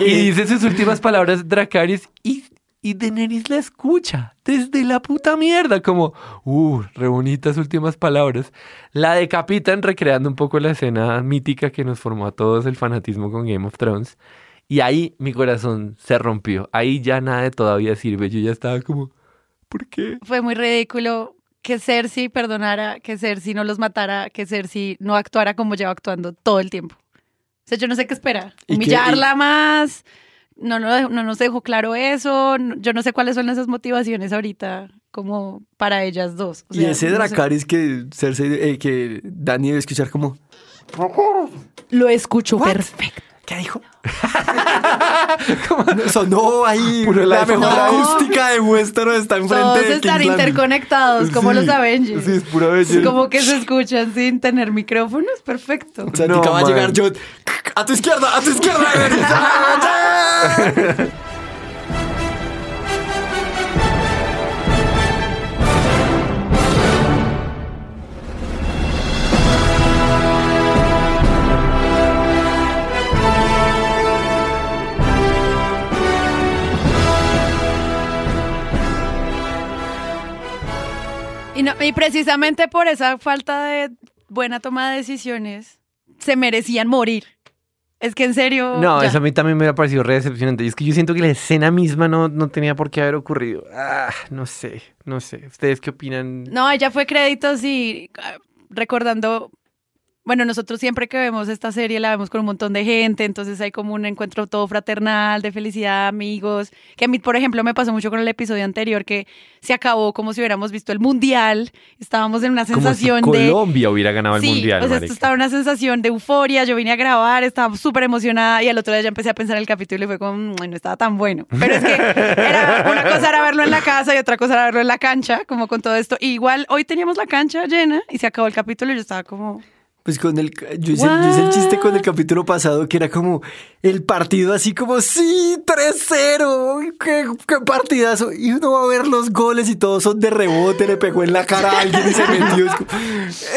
Y dice sus últimas palabras Dracarys y, y Daenerys la escucha desde la puta mierda, como, uh, re bonitas últimas palabras. La decapitan recreando un poco la escena mítica que nos formó a todos el fanatismo con Game of Thrones. Y ahí mi corazón se rompió. Ahí ya nada de todavía sirve. Yo ya estaba como, ¿por qué? Fue muy ridículo que Cersei perdonara, que Cersei no los matara, que Cersei no actuara como lleva actuando todo el tiempo. O sea, yo no sé qué esperar. ¿Y qué- Humillarla más. No, no, no nos dejó claro eso. Yo no sé cuáles son esas motivaciones ahorita como para ellas dos. O Y ese no sé. Dracaris que Cersei, eh, que Dani debe escuchar como, Lo escucho What? perfecto. ¿Qué dijo? Sonó ahí. Puro la mejor No. acústica de Westeros está enfrente Todos de están King's Landing. interconectados, como Sí, los Avengers. Sí, es puro Avengers. Como que se escuchan sin tener micrófonos, perfecto. O sea, No, acaba de man. llegar John. A tu izquierda, a tu izquierda. Y, no- y precisamente por esa falta de buena toma de decisiones, se merecían morir. Es que en serio. No, ya. eso a mí también me ha parecido re decepcionante. Y es que yo siento que la escena misma no, no tenía por qué haber ocurrido. Ah, no sé, no sé. ¿Ustedes qué opinan? No, ella fue créditos y ah, recordando. Bueno, nosotros siempre que vemos esta serie la vemos con un montón de gente, entonces hay como un encuentro todo fraternal, de felicidad, amigos. Que a mí, por ejemplo, me pasó mucho con el episodio anterior que se acabó como si hubiéramos visto el mundial. Estábamos en una Como si sensación de. Colombia hubiera ganado el sí, mundial. o sea, esto estaba una sensación de euforia. Yo vine a grabar, estaba súper emocionada y al otro día ya empecé a pensar en el capítulo y fue como, "Mm, no estaba tan bueno. Pero es que era, una cosa era verlo en la casa y otra cosa era verlo en la cancha, como con todo esto. Y igual hoy teníamos la cancha llena y se acabó el capítulo y yo estaba como, Pues con el. Yo hice, yo hice el chiste con el capítulo pasado que era como el partido así como, sí, 3-0. Qué, qué partidazo. Y uno va a ver los goles y todos son de rebote, le pegó en la cara a alguien y se metió. Es como,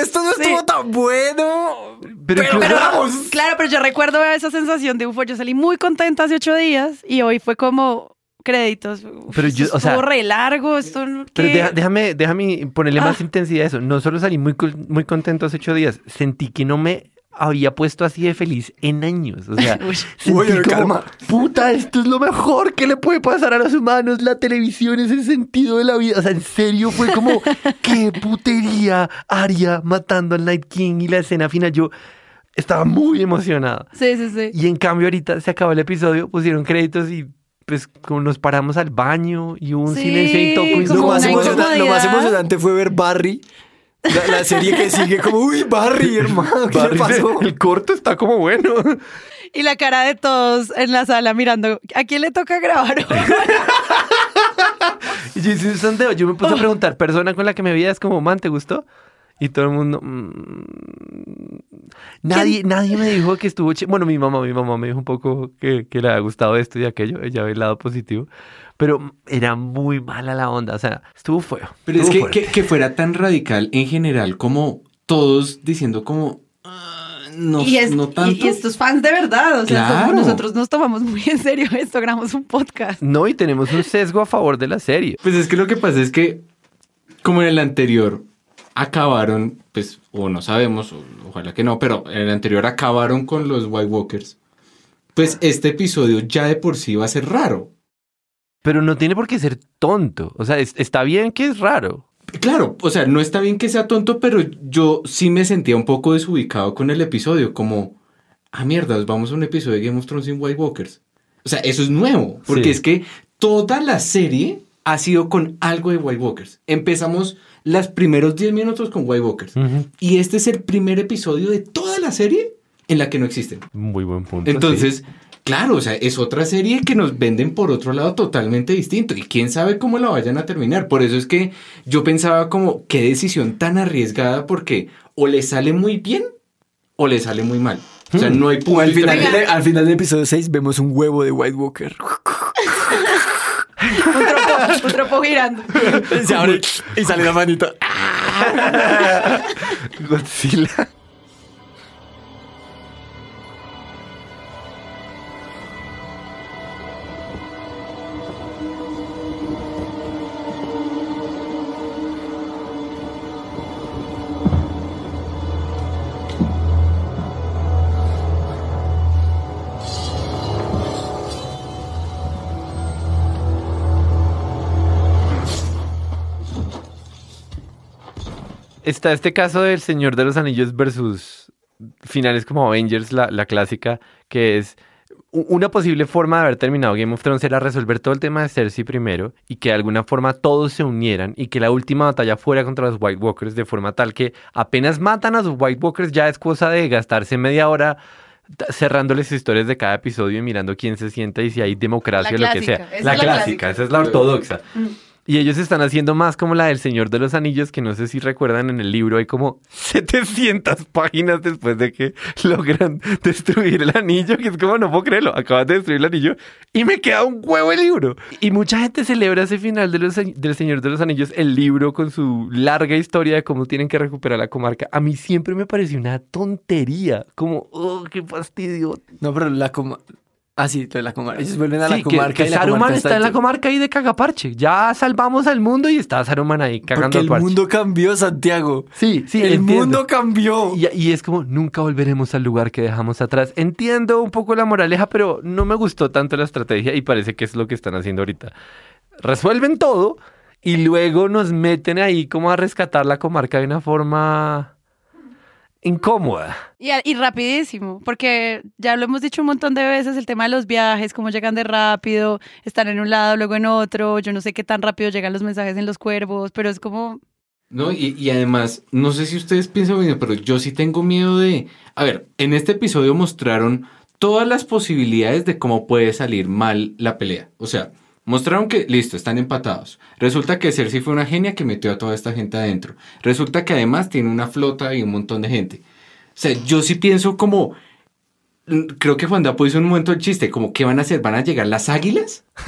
Esto no Sí. estuvo tan bueno. Pero Pero, incluso- vamos. claro, pero yo recuerdo esa sensación de euforia. Yo salí muy contenta hace ocho días y hoy fue como créditos. Uf, Pero yo, o sea- estuvo re largo, esto no- Pero déjame, déjame ponerle más Ah. intensidad a eso. No solo salí muy, muy contento hace ocho días, sentí que no me había puesto así de feliz en años. O sea, Uy. sentí como, calma. puta, esto es lo mejor que le puede pasar a los humanos. La televisión es el sentido de la vida. O sea, en serio fue como, qué putería. Aria matando al Night King y la escena final. Yo estaba muy emocionado. Sí, sí, sí. Y en cambio ahorita se acabó el episodio, pusieron créditos y pues como nos paramos al baño y hubo un Sí, silencio y Lo más, lo más emocionante fue ver Barry. La, la serie que sigue como, uy, Barry, hermano, ¿qué Barry le dice, pasó? El corto está como bueno. Y la cara de todos en la sala mirando, ¿a quién le toca grabar? hoy? Y yo hice un sondeo, yo me puse a preguntar, persona con la que me veía es como, man, ¿te gustó? Y todo el mundo... mm, nadie, nadie me dijo que estuvo... Bueno, mi mamá, mi mamá me dijo un poco que, que le había gustado esto y aquello, ella ve el lado positivo, pero era muy mala la onda, o sea, estuvo feo. Pero es que, que, fuera tan radical en general como todos diciendo como "Ah, no, y, es- no y- tanto. y estos fans de verdad, o sea, Claro. somos- nosotros nos tomamos muy en serio esto, grabamos un podcast. No, y tenemos un sesgo a favor de la serie. Pues es que lo que pasa es que como en el anterior acabaron, pues o no sabemos, o- ojalá que no, pero en el anterior acabaron con los White Walkers. Pues este episodio ya de por sí va a ser raro. Pero no tiene por qué ser tonto. O sea, es- está bien que es raro. Claro, o sea, no está bien que sea tonto, pero yo sí me sentía un poco desubicado con el episodio, como, ah, mierda, vamos a un episodio de Game of Thrones sin White Walkers. O sea, eso es nuevo, porque Sí. es que toda la serie ha sido con algo de White Walkers. Empezamos los primeros 10 minutos con White Walkers. Y este es el primer episodio de toda la serie en la que no existen. Muy buen punto. Entonces, claro, o sea, es otra serie que nos venden por otro lado totalmente distinto y quién sabe cómo la vayan a terminar. Por eso es que yo pensaba como, qué decisión tan arriesgada porque o le sale muy bien o le sale muy mal. O sea, no hay punto al final, al final del episodio 6 vemos un huevo de White Walker. Un tropo, girando. Se abre y sale la manita. Godzilla. Está este caso del Señor de los Anillos versus finales como Avengers, la, la clásica, que es una posible forma de haber terminado Game of Thrones era resolver todo el tema de Cersei primero y que de alguna forma todos se unieran y que la última batalla fuera contra los White Walkers de forma tal que apenas matan a los White Walkers ya es cosa de gastarse media hora cerrándoles historias de cada episodio y mirando quién se sienta y si hay democracia o lo que sea. esa La es la clásica, clásica. esa es la ortodoxa. Y ellos están haciendo más como la del Señor de los Anillos, que no sé si recuerdan en el libro, hay como 700 páginas después de que logran destruir el anillo, que es como, no puedo creerlo, acabas de destruir el anillo y me queda un huevo el libro. Y mucha gente celebra ese final de los, del Señor de los Anillos, el libro con su larga historia de cómo tienen que recuperar la comarca. A mí siempre me pareció una tontería, como, oh, qué fastidio. No, pero la comarca. Ah, sí, de la comarca. Ellos vuelven a la Sí, que, comarca que y la Saruman comarca está en la comarca ahí de cagaparche. Ya salvamos al mundo y está Saruman ahí cagando Porque el parche. mundo cambió, Santiago. Sí, sí, el entiendo. mundo cambió. Y, y es como, nunca volveremos al lugar que dejamos atrás. Entiendo un poco la moraleja, pero no me gustó tanto la estrategia y parece que es lo que están haciendo ahorita. Resuelven todo y luego nos meten ahí como a rescatar la comarca de una forma incómoda. Y, y rapidísimo, porque ya lo hemos dicho un montón de veces, el tema de los viajes, cómo llegan de rápido, están en un lado, luego en otro, yo no sé qué tan rápido llegan los mensajes en los cuervos, pero es como, No, y, y además, no sé si ustedes piensan mismo, pero yo sí tengo miedo de... A ver, en este episodio mostraron todas las posibilidades de cómo puede salir mal la pelea. O sea, mostraron que, listo, están empatados. Resulta que Cersei fue una genia que metió a toda esta gente adentro. Resulta que además tiene una flota y un montón de gente. O sea, yo sí pienso como... mm, Creo que Juan Dapo hizo un momento el chiste, como ¿qué van a hacer? ¿Van a llegar las águilas?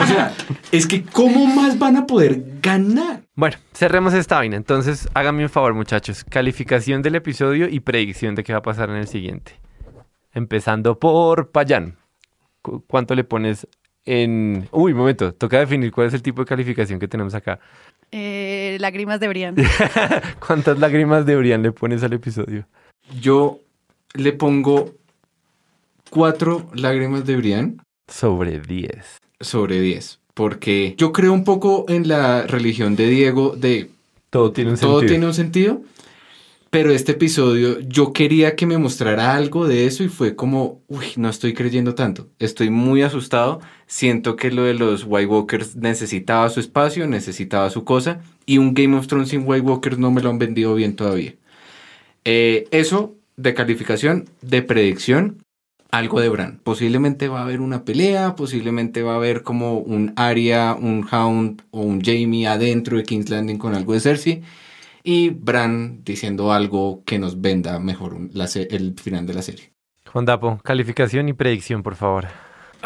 o sea, es que ¿cómo más van a poder ganar? Bueno, cerremos esta vaina. Entonces, háganme un favor, muchachos. Calificación del episodio y predicción de qué va a pasar en el siguiente. Empezando por Payán. Cu- ¿Cuánto le pones en... Uy, momento. Toca definir cuál es el tipo de calificación que tenemos acá. eh, lágrimas de Brian. ¿Cuántas lágrimas de Brian le pones al episodio? Yo le pongo cuatro lágrimas de Brian Sobre 10. sobre 10. Porque yo creo un poco en la religión de Diego de Todo tiene un todo sentido. tiene un sentido. Pero este episodio yo quería que me mostrara algo de eso y fue como, uy, no estoy creyendo tanto. Estoy muy asustado. Siento que lo de los White Walkers necesitaba su espacio, necesitaba su cosa. Y un Game of Thrones sin White Walkers no me lo han vendido bien todavía. Eh, eso de calificación, de predicción, algo de Bran. Posiblemente va a haber una pelea, posiblemente va a haber como un Arya, un Hound o un Jamie adentro de King's Landing con algo de Cersei. Y Bran diciendo algo que nos venda mejor el final de la serie. Juan Dapo, calificación y predicción, por favor.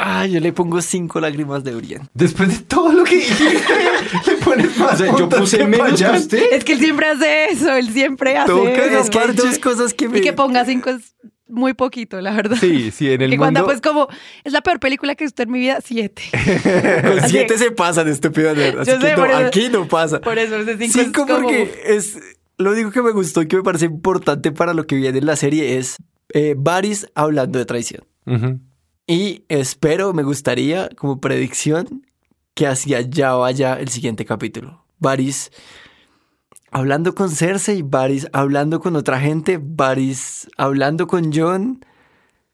Ah, yo le pongo cinco lágrimas de Brian. Después de todo lo que dijiste, le pones más O sea, yo puse menos que usted. es que él siempre hace eso, él siempre hace Toca eso. Es que hay dos cosas que me... Y que ponga cinco es muy poquito, la verdad. Sí, sí, en el que cuando mundo... pues como, es la peor película que he visto en mi vida, siete. Con Así- siete se pasan, estúpido. nerd. Así Yo que sé, no, por eso- aquí no pasa. Por eso ese cinco, Cinco es como- porque es... Lo único que me gustó y que me parece importante para lo que viene en la serie es eh, Varys hablando de traición. Ujú. Y espero, me gustaría, como predicción, que hacia allá vaya el siguiente capítulo. Varys hablando con Cersei, Varys hablando con otra gente, Varys hablando con John,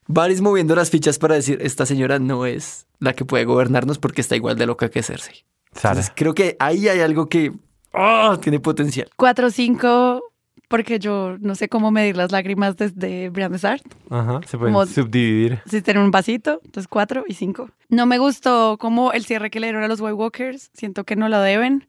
Varys moviendo las fichas para decir, esta señora no es la que puede gobernarnos porque está igual de loca que Cersei. Entonces, creo que ahí hay algo que ¡ah! tiene potencial. Cuatro, cinco, porque yo no sé cómo medir las lágrimas desde Brian de Sart. Ajá, se pueden Como- subdividir. Si tienen un vasito, entonces cuatro y cinco. No me gustó como el cierre que le dieron a los White Walkers. Siento que no lo deben.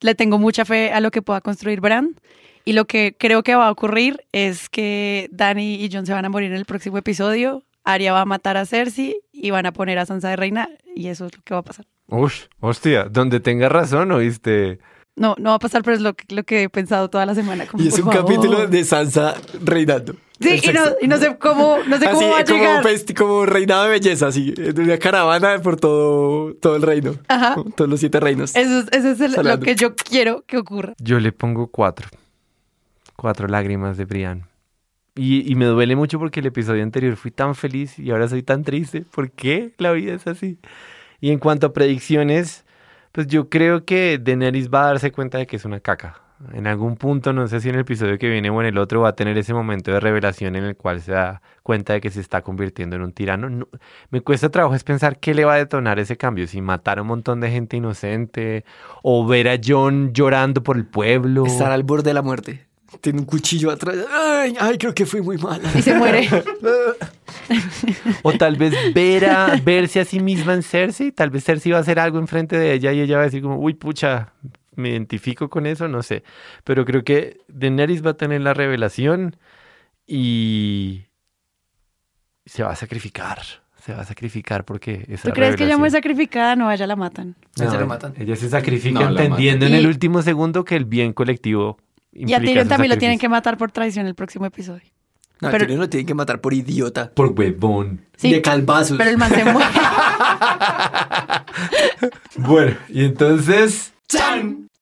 Le tengo mucha fe a lo que pueda construir Bran. Y lo que creo que va a ocurrir es que Dani y John se van a morir en el próximo episodio. Arya va a matar a Cersei y van a poner a Sansa de reina. Y eso es lo que va a pasar. Ush, hostia, donde tenga razón, ¿oíste? No, no va a pasar, pero es lo que, lo que he pensado toda la semana. como, Y es un favor. capítulo de Sansa reinando. Sí, y no, y no sé cómo, no sé cómo Así, va a como, llegar. festi- como reinado de belleza, así, en una caravana por todo, todo el reino. Ajá. Todos los siete reinos. Eso, es- eso es el- lo que yo quiero que ocurra. Yo le pongo cuatro. Cuatro lágrimas de Brian. Y, y me duele mucho porque el episodio anterior fui tan feliz y ahora soy tan triste. ¿Por qué la vida es así? Y en cuanto a predicciones, pues yo creo que Daenerys va a darse cuenta de que es una caca. En algún punto, no sé si en el episodio que viene o en el otro, va a tener ese momento de revelación en el cual se da cuenta de que se está convirtiendo en un tirano. No- me cuesta trabajo es pensar qué le va a detonar ese cambio. Si matar a un montón de gente inocente o ver a John llorando por el pueblo. Estar al borde de la muerte. Tiene un cuchillo atrás. Ay, ay, creo que fui muy mala. Y se muere. O tal vez ver a, verse a sí misma en Cersei. Tal vez Cersei va a hacer algo enfrente de ella y ella va a decir como, uy, pucha, me identifico con eso, no sé. Pero creo que Daenerys va a tener la revelación y se va a sacrificar. Se va a sacrificar porque esa ¿Tú crees que ella muy sacrificada? No, ella la matan. No, la matan. Ella se sacrifica No, entendiendo en el último segundo que el bien colectivo Y a Tyrion también lo tienen que matar por traición el próximo episodio. No, Pero- pero... lo tienen que matar por idiota. Por huevón. Sí, de calvazos. Pero el man se muere. Bueno, y entonces...